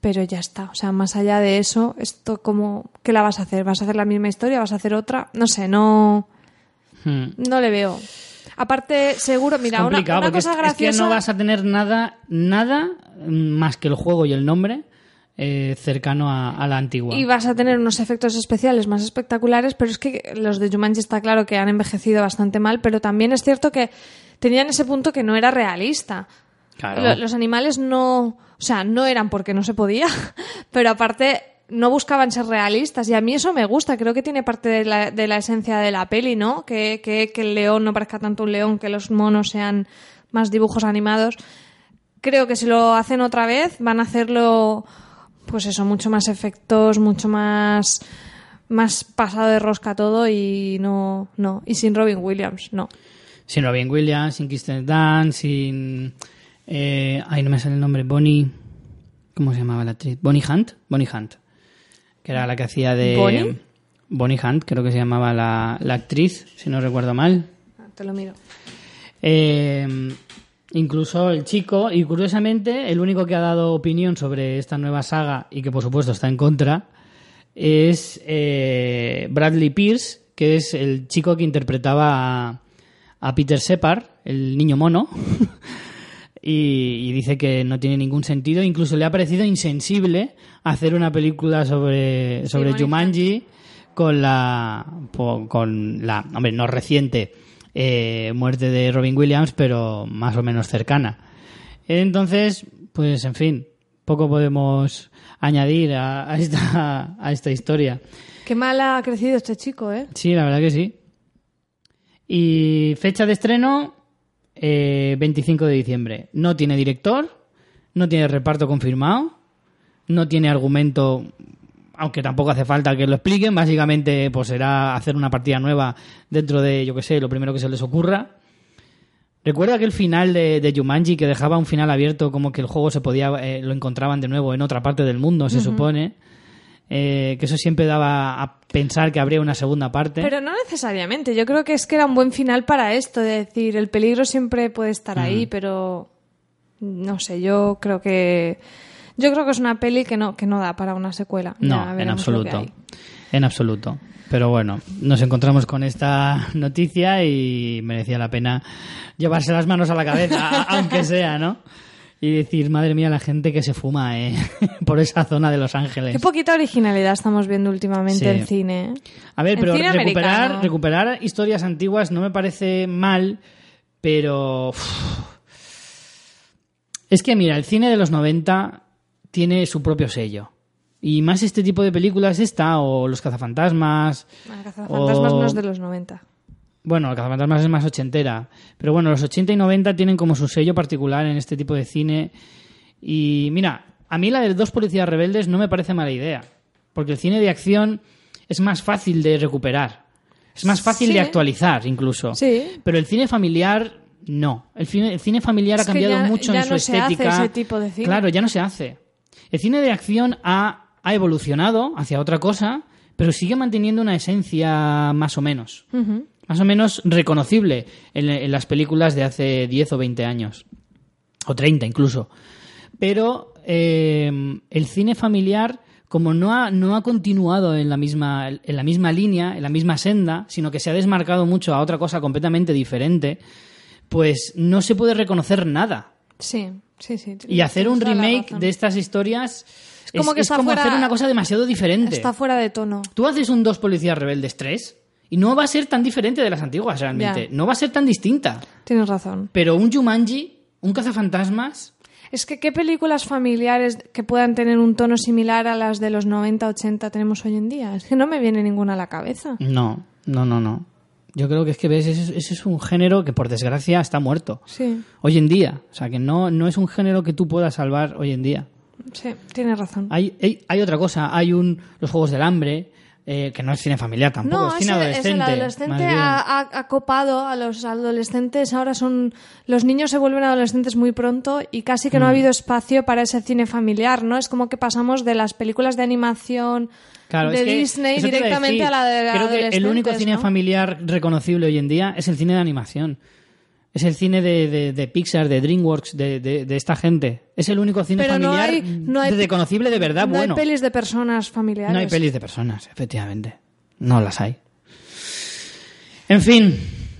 Pero ya está, o sea, más allá de eso, esto como, ¿qué la vas a hacer? ¿Vas a hacer la misma historia? ¿Vas a hacer otra? No sé, no, Hmm. no le veo. Aparte, seguro, mira, una, cosa es, es graciosa. que no vas a tener nada, nada mm, más que el juego y el nombre eh, cercano a, a la antigua. Y vas a tener unos efectos especiales más espectaculares, pero es que los de Jumanji está claro que han envejecido bastante mal, pero también es cierto que tenían ese punto que no era realista. Claro. Lo- los animales no, o sea, no eran porque no se podía, pero aparte no buscaban ser realistas y a mí eso me gusta, creo que tiene parte de la, de la esencia de la peli, ¿no? Que, que, que el león no parezca tanto un león, que los monos sean más dibujos animados. Creo que si lo hacen otra vez van a hacerlo, pues eso, mucho más efectos, mucho más más pasado de rosca todo y no, no, y sin Robin Williams, no. Sin Robin Williams, sin Kristen Dunst, sin... Eh, ay, no me sale el nombre. Bonnie... ¿Cómo se llamaba la actriz? Bonnie Hunt. Bonnie Hunt. Que era la que hacía de... ¿Bonnie? Bonnie Hunt, creo que se llamaba la, la actriz, si no recuerdo mal. Te lo miro. Eh, incluso el chico, y curiosamente, el único que ha dado opinión sobre esta nueva saga y que por supuesto está en contra, es eh, Bradley Pierce, que es el chico que interpretaba a, a Peter Separ, el niño mono. Y, y dice que no tiene ningún sentido. Incluso le ha parecido insensible hacer una película sobre, sobre Jumanji con la, con la, hombre, no reciente eh, muerte de Robin Williams, pero más o menos cercana. Entonces, pues en fin, poco podemos añadir a, a esta, a esta historia. Qué mal ha crecido este chico, ¿eh? Sí, la verdad que sí. Y fecha de estreno, eh, 25 de diciembre. No tiene director, no tiene reparto confirmado, no tiene argumento, aunque tampoco hace falta que lo expliquen. Básicamente, pues será hacer una partida nueva dentro de, yo que sé, lo primero que se les ocurra. Recuerda aquel final de, de Jumanji que dejaba un final abierto, como que el juego se podía, eh, lo encontraban de nuevo en otra parte del mundo, se supone. Eh, que eso siempre daba a pensar que habría una segunda parte. Pero no necesariamente. Yo creo que es que era un buen final para esto. De decir, el peligro siempre puede estar ahí, pero no sé, yo creo que. Yo creo que es una peli que no, que no da para una secuela. Ya No, en absoluto. En absoluto. Pero bueno, nos encontramos con esta noticia y merecía la pena llevarse las manos a la cabeza, aunque sea, ¿no? Y decir, madre mía, la gente que se fuma eh, por esa zona de Los Ángeles. Qué poquita originalidad estamos viendo últimamente Sí. en cine. ¿eh? A ver, En pero recuperar, americano. recuperar historias antiguas no me parece mal, pero... Es que mira, el cine de los 90 tiene su propio sello. Y más este tipo de películas esta, o Los cazafantasmas... Bueno, Cazafantasmas o- no es de los 90. Bueno, el cazafantasmas es más ochentera. Pero bueno, los 80 y 90 tienen como su sello particular en este tipo de cine. Y mira, a mí la de dos policías rebeldes no me parece mala idea. Porque el cine de acción es más fácil de recuperar. Es más fácil Sí. de actualizar, incluso. Sí. Pero el cine familiar, no. El cine, el cine familiar Es ha cambiado ya- mucho ya en su no se hace estética. ese tipo de cine. Claro, ya no se hace. El cine de acción ha, ha evolucionado hacia otra cosa, pero sigue manteniendo una esencia más o menos Ujú. Más o menos reconocible en, en las películas de hace 10 o 20 años. O 30 incluso. Pero eh, el cine familiar, como no ha, no ha continuado en la, misma, en la misma línea, en la misma senda, sino que se ha desmarcado mucho a otra cosa completamente diferente, pues no se puede reconocer nada. Sí, sí, sí. Y hacer un remake de estas historias es como que está como fuera- hacer una cosa demasiado diferente. Está fuera de tono. Tú haces un Dos Policías Rebeldes 3 y no va a ser tan diferente de las antiguas realmente. No va a ser tan distinta. Tienes razón. Pero un Jumanji, un cazafantasmas, Es que qué películas familiares que puedan tener un tono similar a las de los 90, 80 tenemos hoy en día. Es que no me viene ninguna a la cabeza. no, no, no, no. Yo creo que es que ves, ese, ese es un género que por desgracia está muerto. Sí, Hoy en día. O sea, que no, no es un género que tú puedas salvar hoy en día. sí, tienes razón. Hay, hay, hay otra cosa. Hay un los Juegos del Hambre, eh, que no es cine familiar tampoco, No, es cine el, es adolescente. el adolescente ha, ha- ha copado a los adolescentes. Ahora son. Los niños se vuelven adolescentes muy pronto y casi Mm. que no ha habido espacio para ese cine familiar, ¿no? Es como que pasamos de las películas de animación Claro, de es que Disney directamente decir. a la de Creo que el único cine ¿no? familiar reconocible hoy en día es el cine de animación. Es el cine de, de- de Pixar, de DreamWorks, de, de- de esta gente. Es el único cine Pero no familiar hay- no hay- reconocible de verdad no bueno. hay pelis de personas familiares. No hay pelis de personas, efectivamente. No las hay. En fin,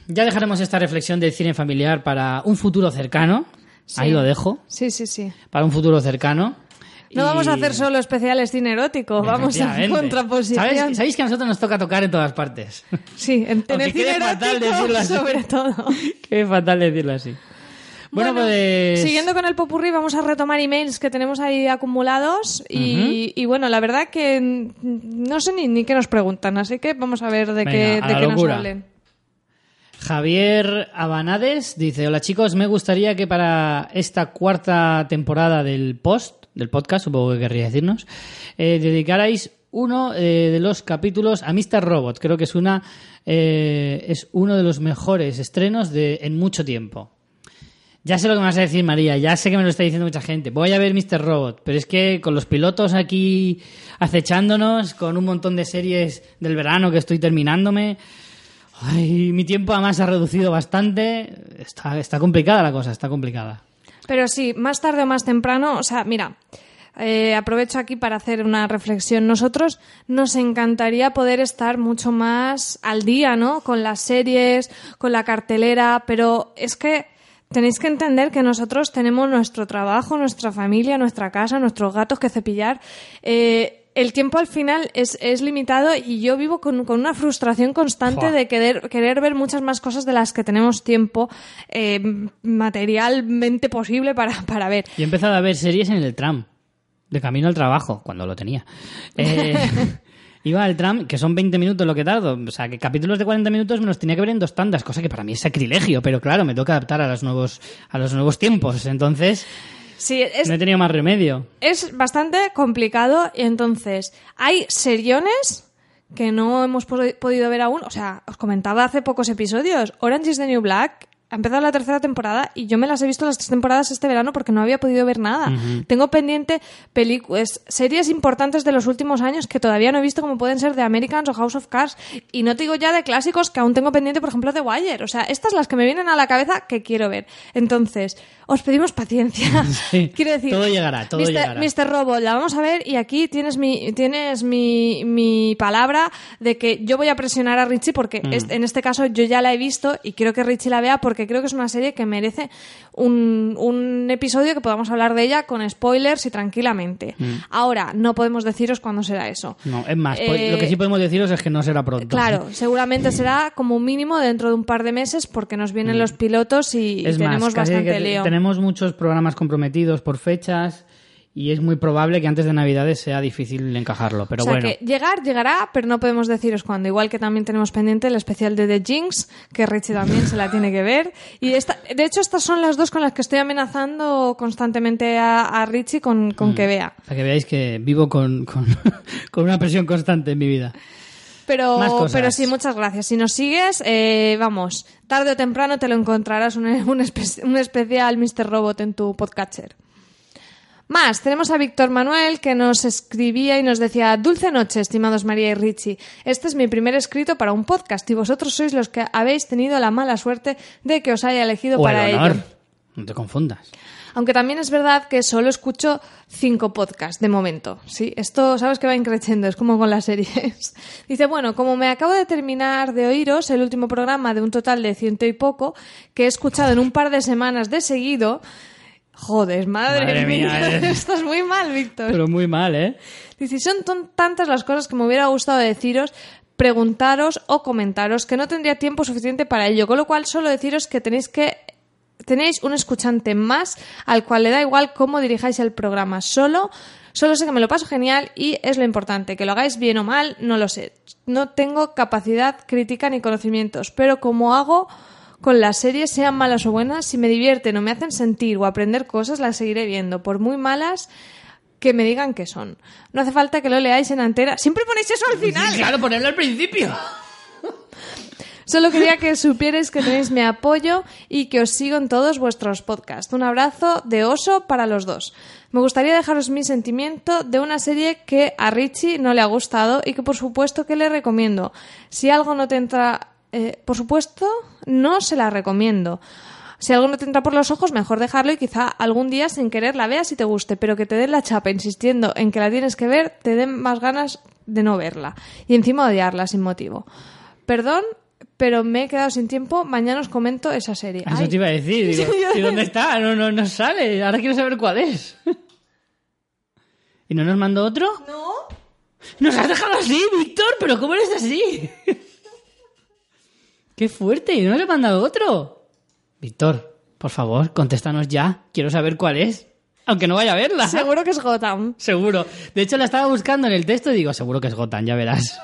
ya dejaremos esta reflexión del cine familiar para un futuro cercano. Sí. Ahí lo dejo. Sí, sí, sí. Para un futuro cercano. No Y- vamos a hacer solo especiales cine erótico, vamos a contraposición. ¿Sabes- Sabéis que a nosotros nos toca tocar en todas partes. Sí, en, el cine erótico, sobre todo. Qué fatal decirlo así. Bueno, pues. siguiendo con el popurrí, vamos a retomar emails que tenemos ahí acumulados y, y bueno, la verdad que no sé ni, ni qué nos preguntan, así que vamos a ver de Venga, qué, de qué nos hablen. Javier Abanades dice: Hola chicos, me gustaría que para esta cuarta temporada del post, del podcast, supongo que querría decirnos, eh, dedicarais uno eh, de los capítulos a Mr. Robot. Creo que es una eh, es uno de los mejores estrenos de en mucho tiempo. Ya sé lo que me vas a decir, María. Ya sé que me lo está diciendo mucha gente. Voy a ver Mr. Robot. Pero es que con los pilotos aquí acechándonos, con un montón de series del verano que estoy terminándome. Ay, mi tiempo además ha reducido bastante. Está, está complicada la cosa, está complicada. Pero sí, más tarde o más temprano, o sea, mira, eh, aprovecho aquí para hacer una reflexión. Nosotros nos encantaría poder estar mucho más al día, ¿no? Con las series, con la cartelera, pero es que tenéis que entender que nosotros tenemos nuestro trabajo, nuestra familia, nuestra casa, nuestros gatos que cepillar. Eh, el tiempo al final es, es limitado y yo vivo con, con una frustración constante Fua. de querer, querer ver muchas más cosas de las que tenemos tiempo eh, materialmente posible para, para ver. Yo he empezado a ver series en el tram, de camino al trabajo, cuando lo tenía. Eh, iba al tram, que son 20 minutos lo que tardo. O sea, que capítulos de 40 minutos me los tenía que ver en dos tandas, cosa que para mí es sacrilegio, pero claro, me tengo que adaptar a los nuevos, a los nuevos tiempos. Entonces, Sí, es, no he tenido más remedio. es bastante complicado y entonces hay seriones que no hemos po- podido ver aún. O sea, os comentaba hace pocos episodios, Orange is the New Black ha empezado la tercera temporada y yo me las he visto las tres temporadas este verano porque no había podido ver nada. Tengo pendiente películas, series importantes de los últimos años que todavía no he visto como pueden ser The Americans o House of Cards y no te digo ya de clásicos que aún tengo pendiente, por ejemplo, de Wire. O sea, estas las que me vienen a la cabeza que quiero ver. Entonces, os pedimos paciencia. Sí, Quiero decir, todo llegará, todo Mr. llegará. Mr. Robo, la vamos a ver y aquí tienes mi tienes mi, mi palabra de que yo voy a presionar a Richie porque Mm. es- en este caso yo ya la he visto y quiero que Richie la vea porque creo que es una serie que merece un, un episodio que podamos hablar de ella con spoilers y tranquilamente. Mm. Ahora, no podemos deciros cuándo será eso. No, es más, Eh, lo que sí podemos deciros es que no será pronto. Claro, seguramente será como mínimo dentro de un par de meses porque nos vienen los pilotos y, Mm. Es tenemos más, bastante lío. Tenemos muchos programas comprometidos por fechas y es muy probable que antes de Navidades sea difícil encajarlo. Pero o sea bueno, que llegar, llegará, pero no podemos deciros cuándo. Igual que también tenemos pendiente el especial de The Jinx, que Richie también se la tiene que ver. Y esta, de hecho, estas son las dos con las que estoy amenazando constantemente a, a Richie con, Mm. con que vea. para que veáis que vivo con, con, con una presión constante en mi vida. Pero, Más cosas. pero sí, muchas gracias. Si nos sigues, eh, vamos, tarde o temprano te lo encontrarás un, un, espe- un especial Mr. Robot en tu podcatcher. Más, tenemos a Víctor Manuel que nos escribía y nos decía Dulce noche, estimados María y Richie. Este es mi primer escrito para un podcast y vosotros sois los que habéis tenido la mala suerte de que os haya elegido O para el honor. ello. No te confundas. Aunque también es verdad que solo escucho cinco podcasts de momento. Sí, esto sabes que va increciendo, es como con las series. Dice, bueno, como me acabo de terminar de oíros el último programa de un total de ciento y poco que he escuchado en un par de semanas de seguido. Joder, madre, Madre mía, mía, eh. estás muy mal, Víctor. Pero muy mal, ¿eh? Dice, son tantas las cosas que me hubiera gustado deciros, preguntaros o comentaros que no tendría tiempo suficiente para ello, con lo cual solo deciros que tenéis que tenéis un escuchante más al cual le da igual cómo dirijáis el programa, solo solo sé que me lo paso genial y es lo importante, que lo hagáis bien o mal, no lo sé. No tengo capacidad crítica ni conocimientos, pero como hago con las series, sean malas o buenas, si me divierten o me hacen sentir o aprender cosas, las seguiré viendo, por muy malas que me digan que son. No hace falta que lo leáis en antera. Siempre ponéis eso al final. Claro, ponerlo al principio. Solo quería que supierais que tenéis mi apoyo y que os sigo en todos vuestros podcasts. Un abrazo de oso para los dos. Me gustaría dejaros mi sentimiento de una serie que a Richie no le ha gustado y que por supuesto que le recomiendo. Si algo no te entra... eh, por supuesto, no se la recomiendo. Si algo no te entra por los ojos, mejor dejarlo y quizá algún día sin querer la veas y te guste, pero que te den la chapa insistiendo en que la tienes que ver, te den más ganas de no verla y encima odiarla sin motivo. Perdón, pero me he quedado sin tiempo. Mañana os comento esa serie. Eso Ay, te iba a decir. Digo, ¿y dónde está? No, no, no sale. Ahora quiero saber cuál es. ¿Y no nos mandó otro? No. Nos has dejado así, Víctor, pero ¿cómo eres así? Qué fuerte, ¿y no nos has mandado otro? Víctor, por favor, contéstanos ya. Quiero saber cuál es. Aunque no vaya a verla. Seguro que es Gotham. Seguro. De hecho, la estaba buscando en el texto y digo, seguro que es Gotham, ya verás.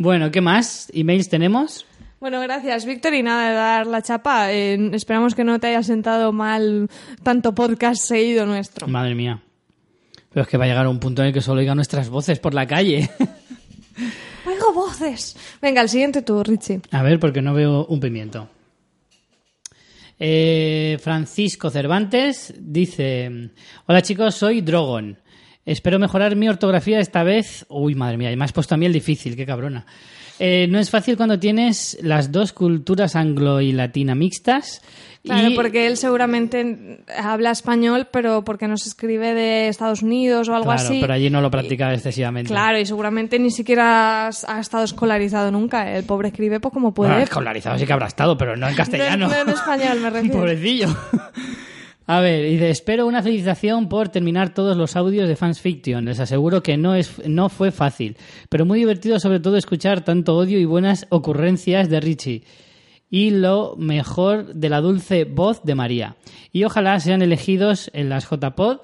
Bueno, ¿qué más? ¿Emails tenemos? Bueno, gracias, Víctor. Y nada de dar la chapa. Eh, esperamos que no te haya sentado mal tanto podcast seguido nuestro. Madre mía. Pero es que va a llegar un punto en el que solo oiga nuestras voces por la calle. Oigo voces. Venga, el siguiente tú, Richie. A ver, porque no veo un pimiento. Eh, Francisco Cervantes dice: Hola chicos, soy Drogon. Espero mejorar mi ortografía esta vez. Uy, madre mía, y me has puesto a mí el difícil, qué cabrona. Eh, no es fácil cuando tienes las dos culturas anglo y latina mixtas. Claro, y- porque él seguramente habla español, pero porque nos escribe de Estados Unidos o algo Claro, así. pero allí no lo practica excesivamente. Claro, y seguramente ni siquiera ha estado escolarizado nunca. El pobre escribe pues como puede. Bueno, escolarizado sí que habrá estado, pero no en castellano. No, no en español, me refiero. Pobrecillo. A ver, espero una felicitación por terminar todos los audios de Fans Fiction. Les aseguro que no, es, no fue fácil, pero muy divertido sobre todo escuchar tanto odio y buenas ocurrencias de Richie. Y lo mejor de la dulce voz de María. Y ojalá sean elegidos en las JPod.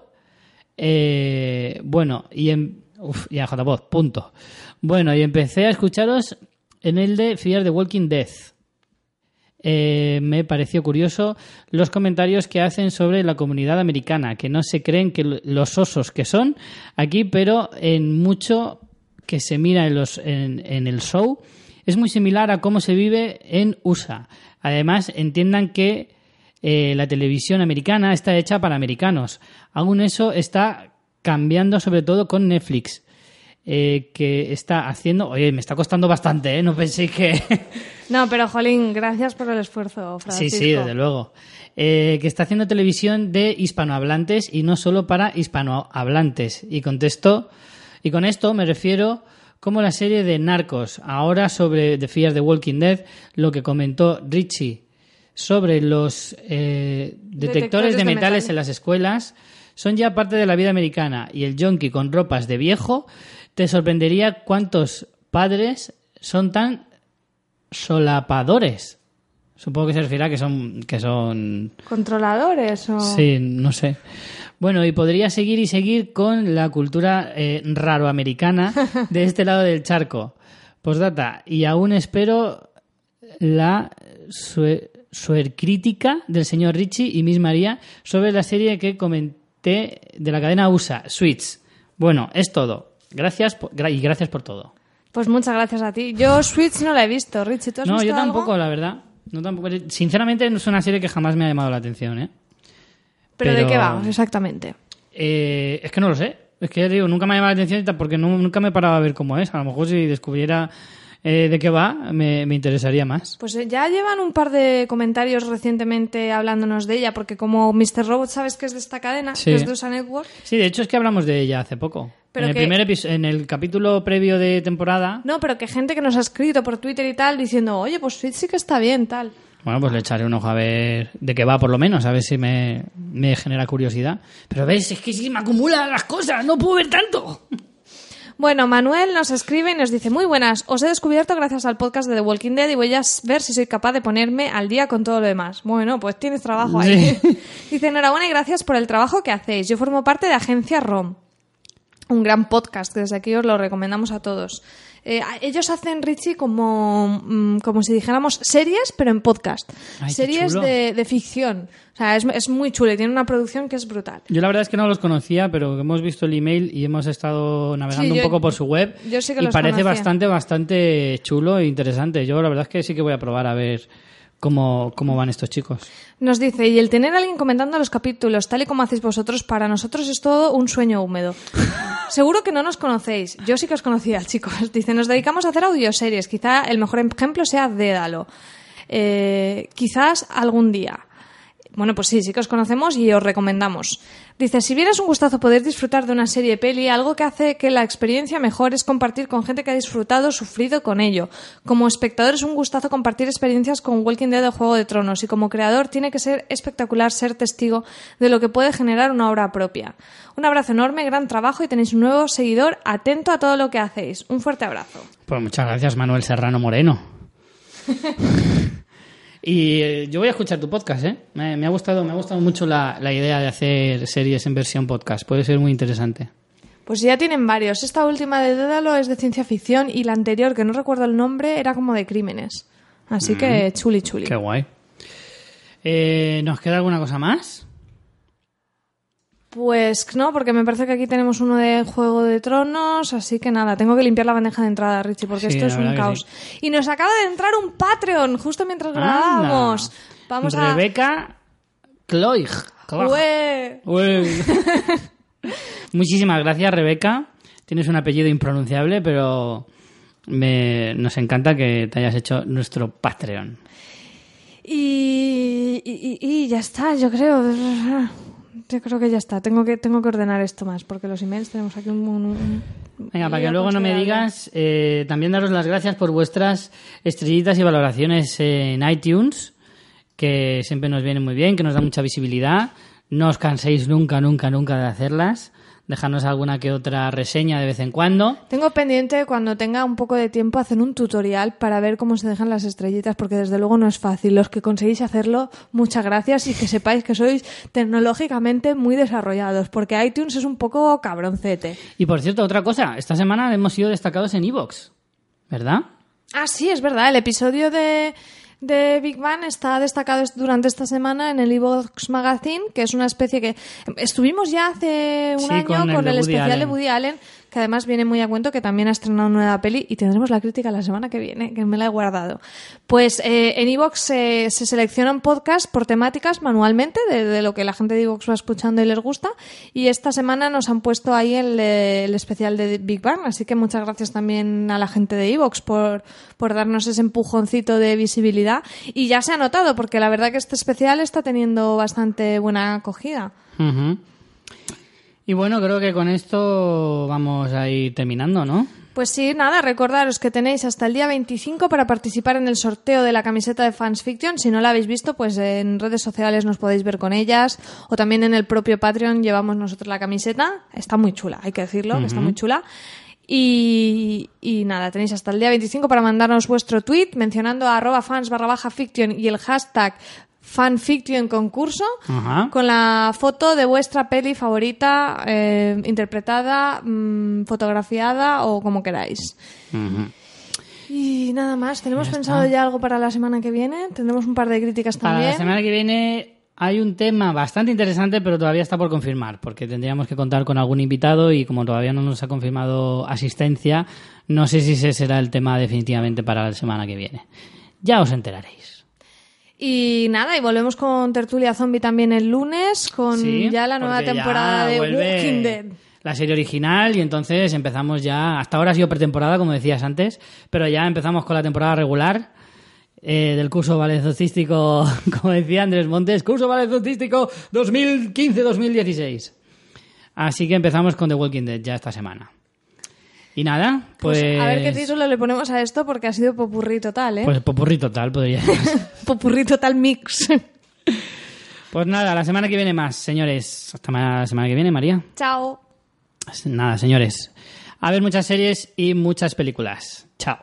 Eh, bueno, y en... JPod, punto. Bueno, y empecé a escucharos en el de Fear the Walking Dead. Eh, me pareció curioso los comentarios que hacen sobre la comunidad americana, que no se creen que los osos que son aquí, pero en mucho que se mira en, los, en el show es muy similar a cómo se vive en USA. Además, entiendan que eh, la televisión americana está hecha para americanos. Aún eso está cambiando sobre todo con Netflix. Eh, que está haciendo... Oye, me está costando bastante, ¿eh? No penséis que... No, pero Jolín, gracias por el esfuerzo, Sí, Francisco. sí, desde luego. Eh, que está haciendo televisión de hispanohablantes y no solo para hispanohablantes. Y contesto, y con esto me refiero como la serie de Narcos, ahora sobre The Fear the Walking Dead, lo que comentó Richie sobre los eh, detectores, Detectores de de metales metal. en las escuelas son ya parte de la vida americana y el yonki con ropas de viejo te sorprendería cuántos padres son tan solapadores. Supongo que se refiere a que son que son ¿Controladores o...? sí, no sé. Bueno, y podría seguir y seguir con la cultura eh, raro americana de este lado del charco. Postdata, y aún espero la sue- suercrítica del señor Richie y Miss María sobre la serie que comenté de la cadena USA, Switch. Bueno, es todo. Gracias por- y gracias por todo. Pues muchas gracias a ti. Yo Switch no la he visto, Richie, ¿tú has No, visto yo tampoco, algo? la verdad. No tampoco. Sinceramente, no es una serie que jamás me ha llamado la atención, ¿eh? ¿Pero, de qué va, exactamente? Eh, es que no lo sé. Es que ya digo, nunca me ha llamado la atención porque no- nunca me paraba a ver cómo es. A lo mejor si descubriera eh, de qué va, me, me interesaría más. Pues eh, ya llevan un par de comentarios recientemente hablándonos de ella, porque como Mr. Robot sabes que es de esta cadena, Sí. que es de USA Network. Sí, de hecho es que hablamos de ella hace poco. Pero en, el primer en el capítulo previo de temporada, No, pero que gente que nos ha escrito por Twitter y tal diciendo, oye, pues Switch sí que está bien, tal. bueno, pues le echaré un ojo a ver de qué va, por lo menos, a ver si me, me genera curiosidad. Pero ves, es que si me acumulan las cosas, no puedo ver tanto. Bueno, Manuel nos escribe y nos dice, muy buenas, os he descubierto gracias al podcast de The Walking Dead y voy a ver si soy capaz de ponerme al día con todo lo demás. Bueno, pues tienes trabajo ahí. dice, enhorabuena y gracias por el trabajo que hacéis. Yo formo parte de Agencia ROM, un gran podcast que desde aquí os lo recomendamos a todos. Eh, ellos hacen, Richie, como, mm, como si dijéramos series, pero en podcast. Ay, series de, de ficción. O sea, es, es muy chulo y tiene una producción que es brutal. Yo la verdad es que no los conocía, pero hemos visto el email y hemos estado navegando Sí, un poco por su web. yo sí que y los parece conocía. bastante, bastante chulo e interesante. Yo la verdad es que sí que voy a probar a ver cómo, cómo van estos chicos. Nos dice, y el tener a alguien comentando los capítulos, tal y como hacéis vosotros, para nosotros es todo un sueño húmedo. Seguro que no nos conocéis. Yo sí que os conocía, chicos. Dice, nos dedicamos a hacer audioseries. Quizá el mejor ejemplo sea Dédalo. Eh, quizás algún día. Bueno, pues sí, sí que os conocemos y os recomendamos. Dice, si bien es un gustazo poder disfrutar de una serie peli, algo que hace que la experiencia mejor es compartir con gente que ha disfrutado, sufrido con ello. Como espectador es un gustazo compartir experiencias con Walking Dead o Juego de Tronos y como creador tiene que ser espectacular ser testigo de lo que puede generar una obra propia. Un abrazo enorme, gran trabajo y tenéis un nuevo seguidor atento a todo lo que hacéis. Un fuerte abrazo. Pues muchas gracias, Manuel Serrano Moreno. y eh, yo voy a escuchar tu podcast, ¿eh? Me, me ha gustado, me ha gustado mucho la, la idea de hacer series en versión podcast. Puede ser muy interesante. Pues ya tienen varios. Esta última de Dédalo es de ciencia ficción y la anterior, que no recuerdo el nombre, era como de crímenes. Así que chuli chuli. Qué guay. Eh, ¿Nos queda alguna cosa más? Pues no, porque me parece que aquí tenemos uno de Juego de Tronos, así que nada, tengo que limpiar la bandeja de entrada, Richie, porque Sí, esto es un caos. Y nos acaba de entrar un Patreon justo mientras grabábamos. Vamos a... Rebeca Cloig. Cloig. Ué. Ué. Muchísimas gracias, Rebeca. Tienes un apellido impronunciable, pero me- nos encanta que te hayas hecho nuestro Patreon. Y, y- y- y ya está, yo creo. Yo creo que ya está. Tengo que, tengo que ordenar esto más, porque los emails tenemos aquí un... un- un- Venga, para que luego no me digas, eh, también daros las gracias por vuestras estrellitas y valoraciones en iTunes, que siempre nos vienen muy bien, que nos da mucha visibilidad. No os canséis nunca, nunca, nunca de hacerlas. Dejarnos alguna que otra reseña de vez en cuando. Tengo pendiente cuando tenga un poco de tiempo hacer un tutorial para ver cómo se dejan las estrellitas, porque desde luego no es fácil. Los que conseguís hacerlo, muchas gracias y que sepáis que sois tecnológicamente muy desarrollados, porque iTunes es un poco cabroncete. Y por cierto, otra cosa, esta semana hemos sido destacados en Evox, ¿verdad? Ah, sí, es verdad. El episodio de, de Big Bang está destacado es- durante esta semana en el Evox Magazine, que es una especie que estuvimos ya hace un Sí, año con con, el de el, especial de. Woody Allen, que además viene muy a cuento que también ha estrenado nueva peli y tendremos la crítica la semana que viene, que me la he guardado. Pues eh, en Evox se, se seleccionan podcasts por temáticas manualmente de, lo que la gente de Evox va escuchando y les gusta y esta semana nos han puesto ahí el, eh, especial de Big Bang, así que muchas gracias también a la gente de Evox por, por darnos ese empujoncito de visibilidad y ya se ha notado porque la verdad que este especial está teniendo bastante buena acogida. Y bueno, creo que con esto vamos a ir terminando, ¿no? Pues sí, nada, recordaros que tenéis hasta el día 25 para participar en el sorteo de la camiseta de Fans Fiction. Si no la habéis visto, pues en redes sociales nos podéis ver con ellas o también en el propio Patreon llevamos nosotros la camiseta. Está muy chula, hay que decirlo, que está muy chula. Y, y nada, tenéis hasta el día 25 para mandarnos vuestro tweet mencionando a arroba fans barra baja fiction y el hashtag fanfiction concurso Ajá. con la foto de vuestra peli favorita eh, interpretada, mm, fotografiada o como queráis. Y nada más, ¿tenemos pensado ya algo para la semana que viene? Tendremos un par de críticas Para también. la semana que viene hay un tema bastante interesante, pero todavía está por confirmar, porque tendríamos que contar con algún invitado y como todavía no nos ha confirmado asistencia, no sé si ese será el tema definitivamente para la semana que viene. Ya os enteraréis. Y nada, y volvemos con Tertulia Zombie también el lunes, con Sí, ya la nueva temporada de Walking Dead. La serie original y entonces empezamos ya. Hasta ahora ha sido pretemporada, como decías antes, pero ya empezamos con la temporada regular eh, del curso baloncistístico, como decía Andrés Montes, curso baloncistístico 2015-2016. Así que empezamos con The Walking Dead ya esta semana. Y nada, pues. Pues, a ver qué título le ponemos a esto porque ha sido popurrí total, ¿eh? Pues popurrí total, podría popurrí total mix. Pues nada, la semana que viene más, señores. Hasta la semana que viene, María. Chao. Nada, señores. A ver muchas series y muchas películas. Chao.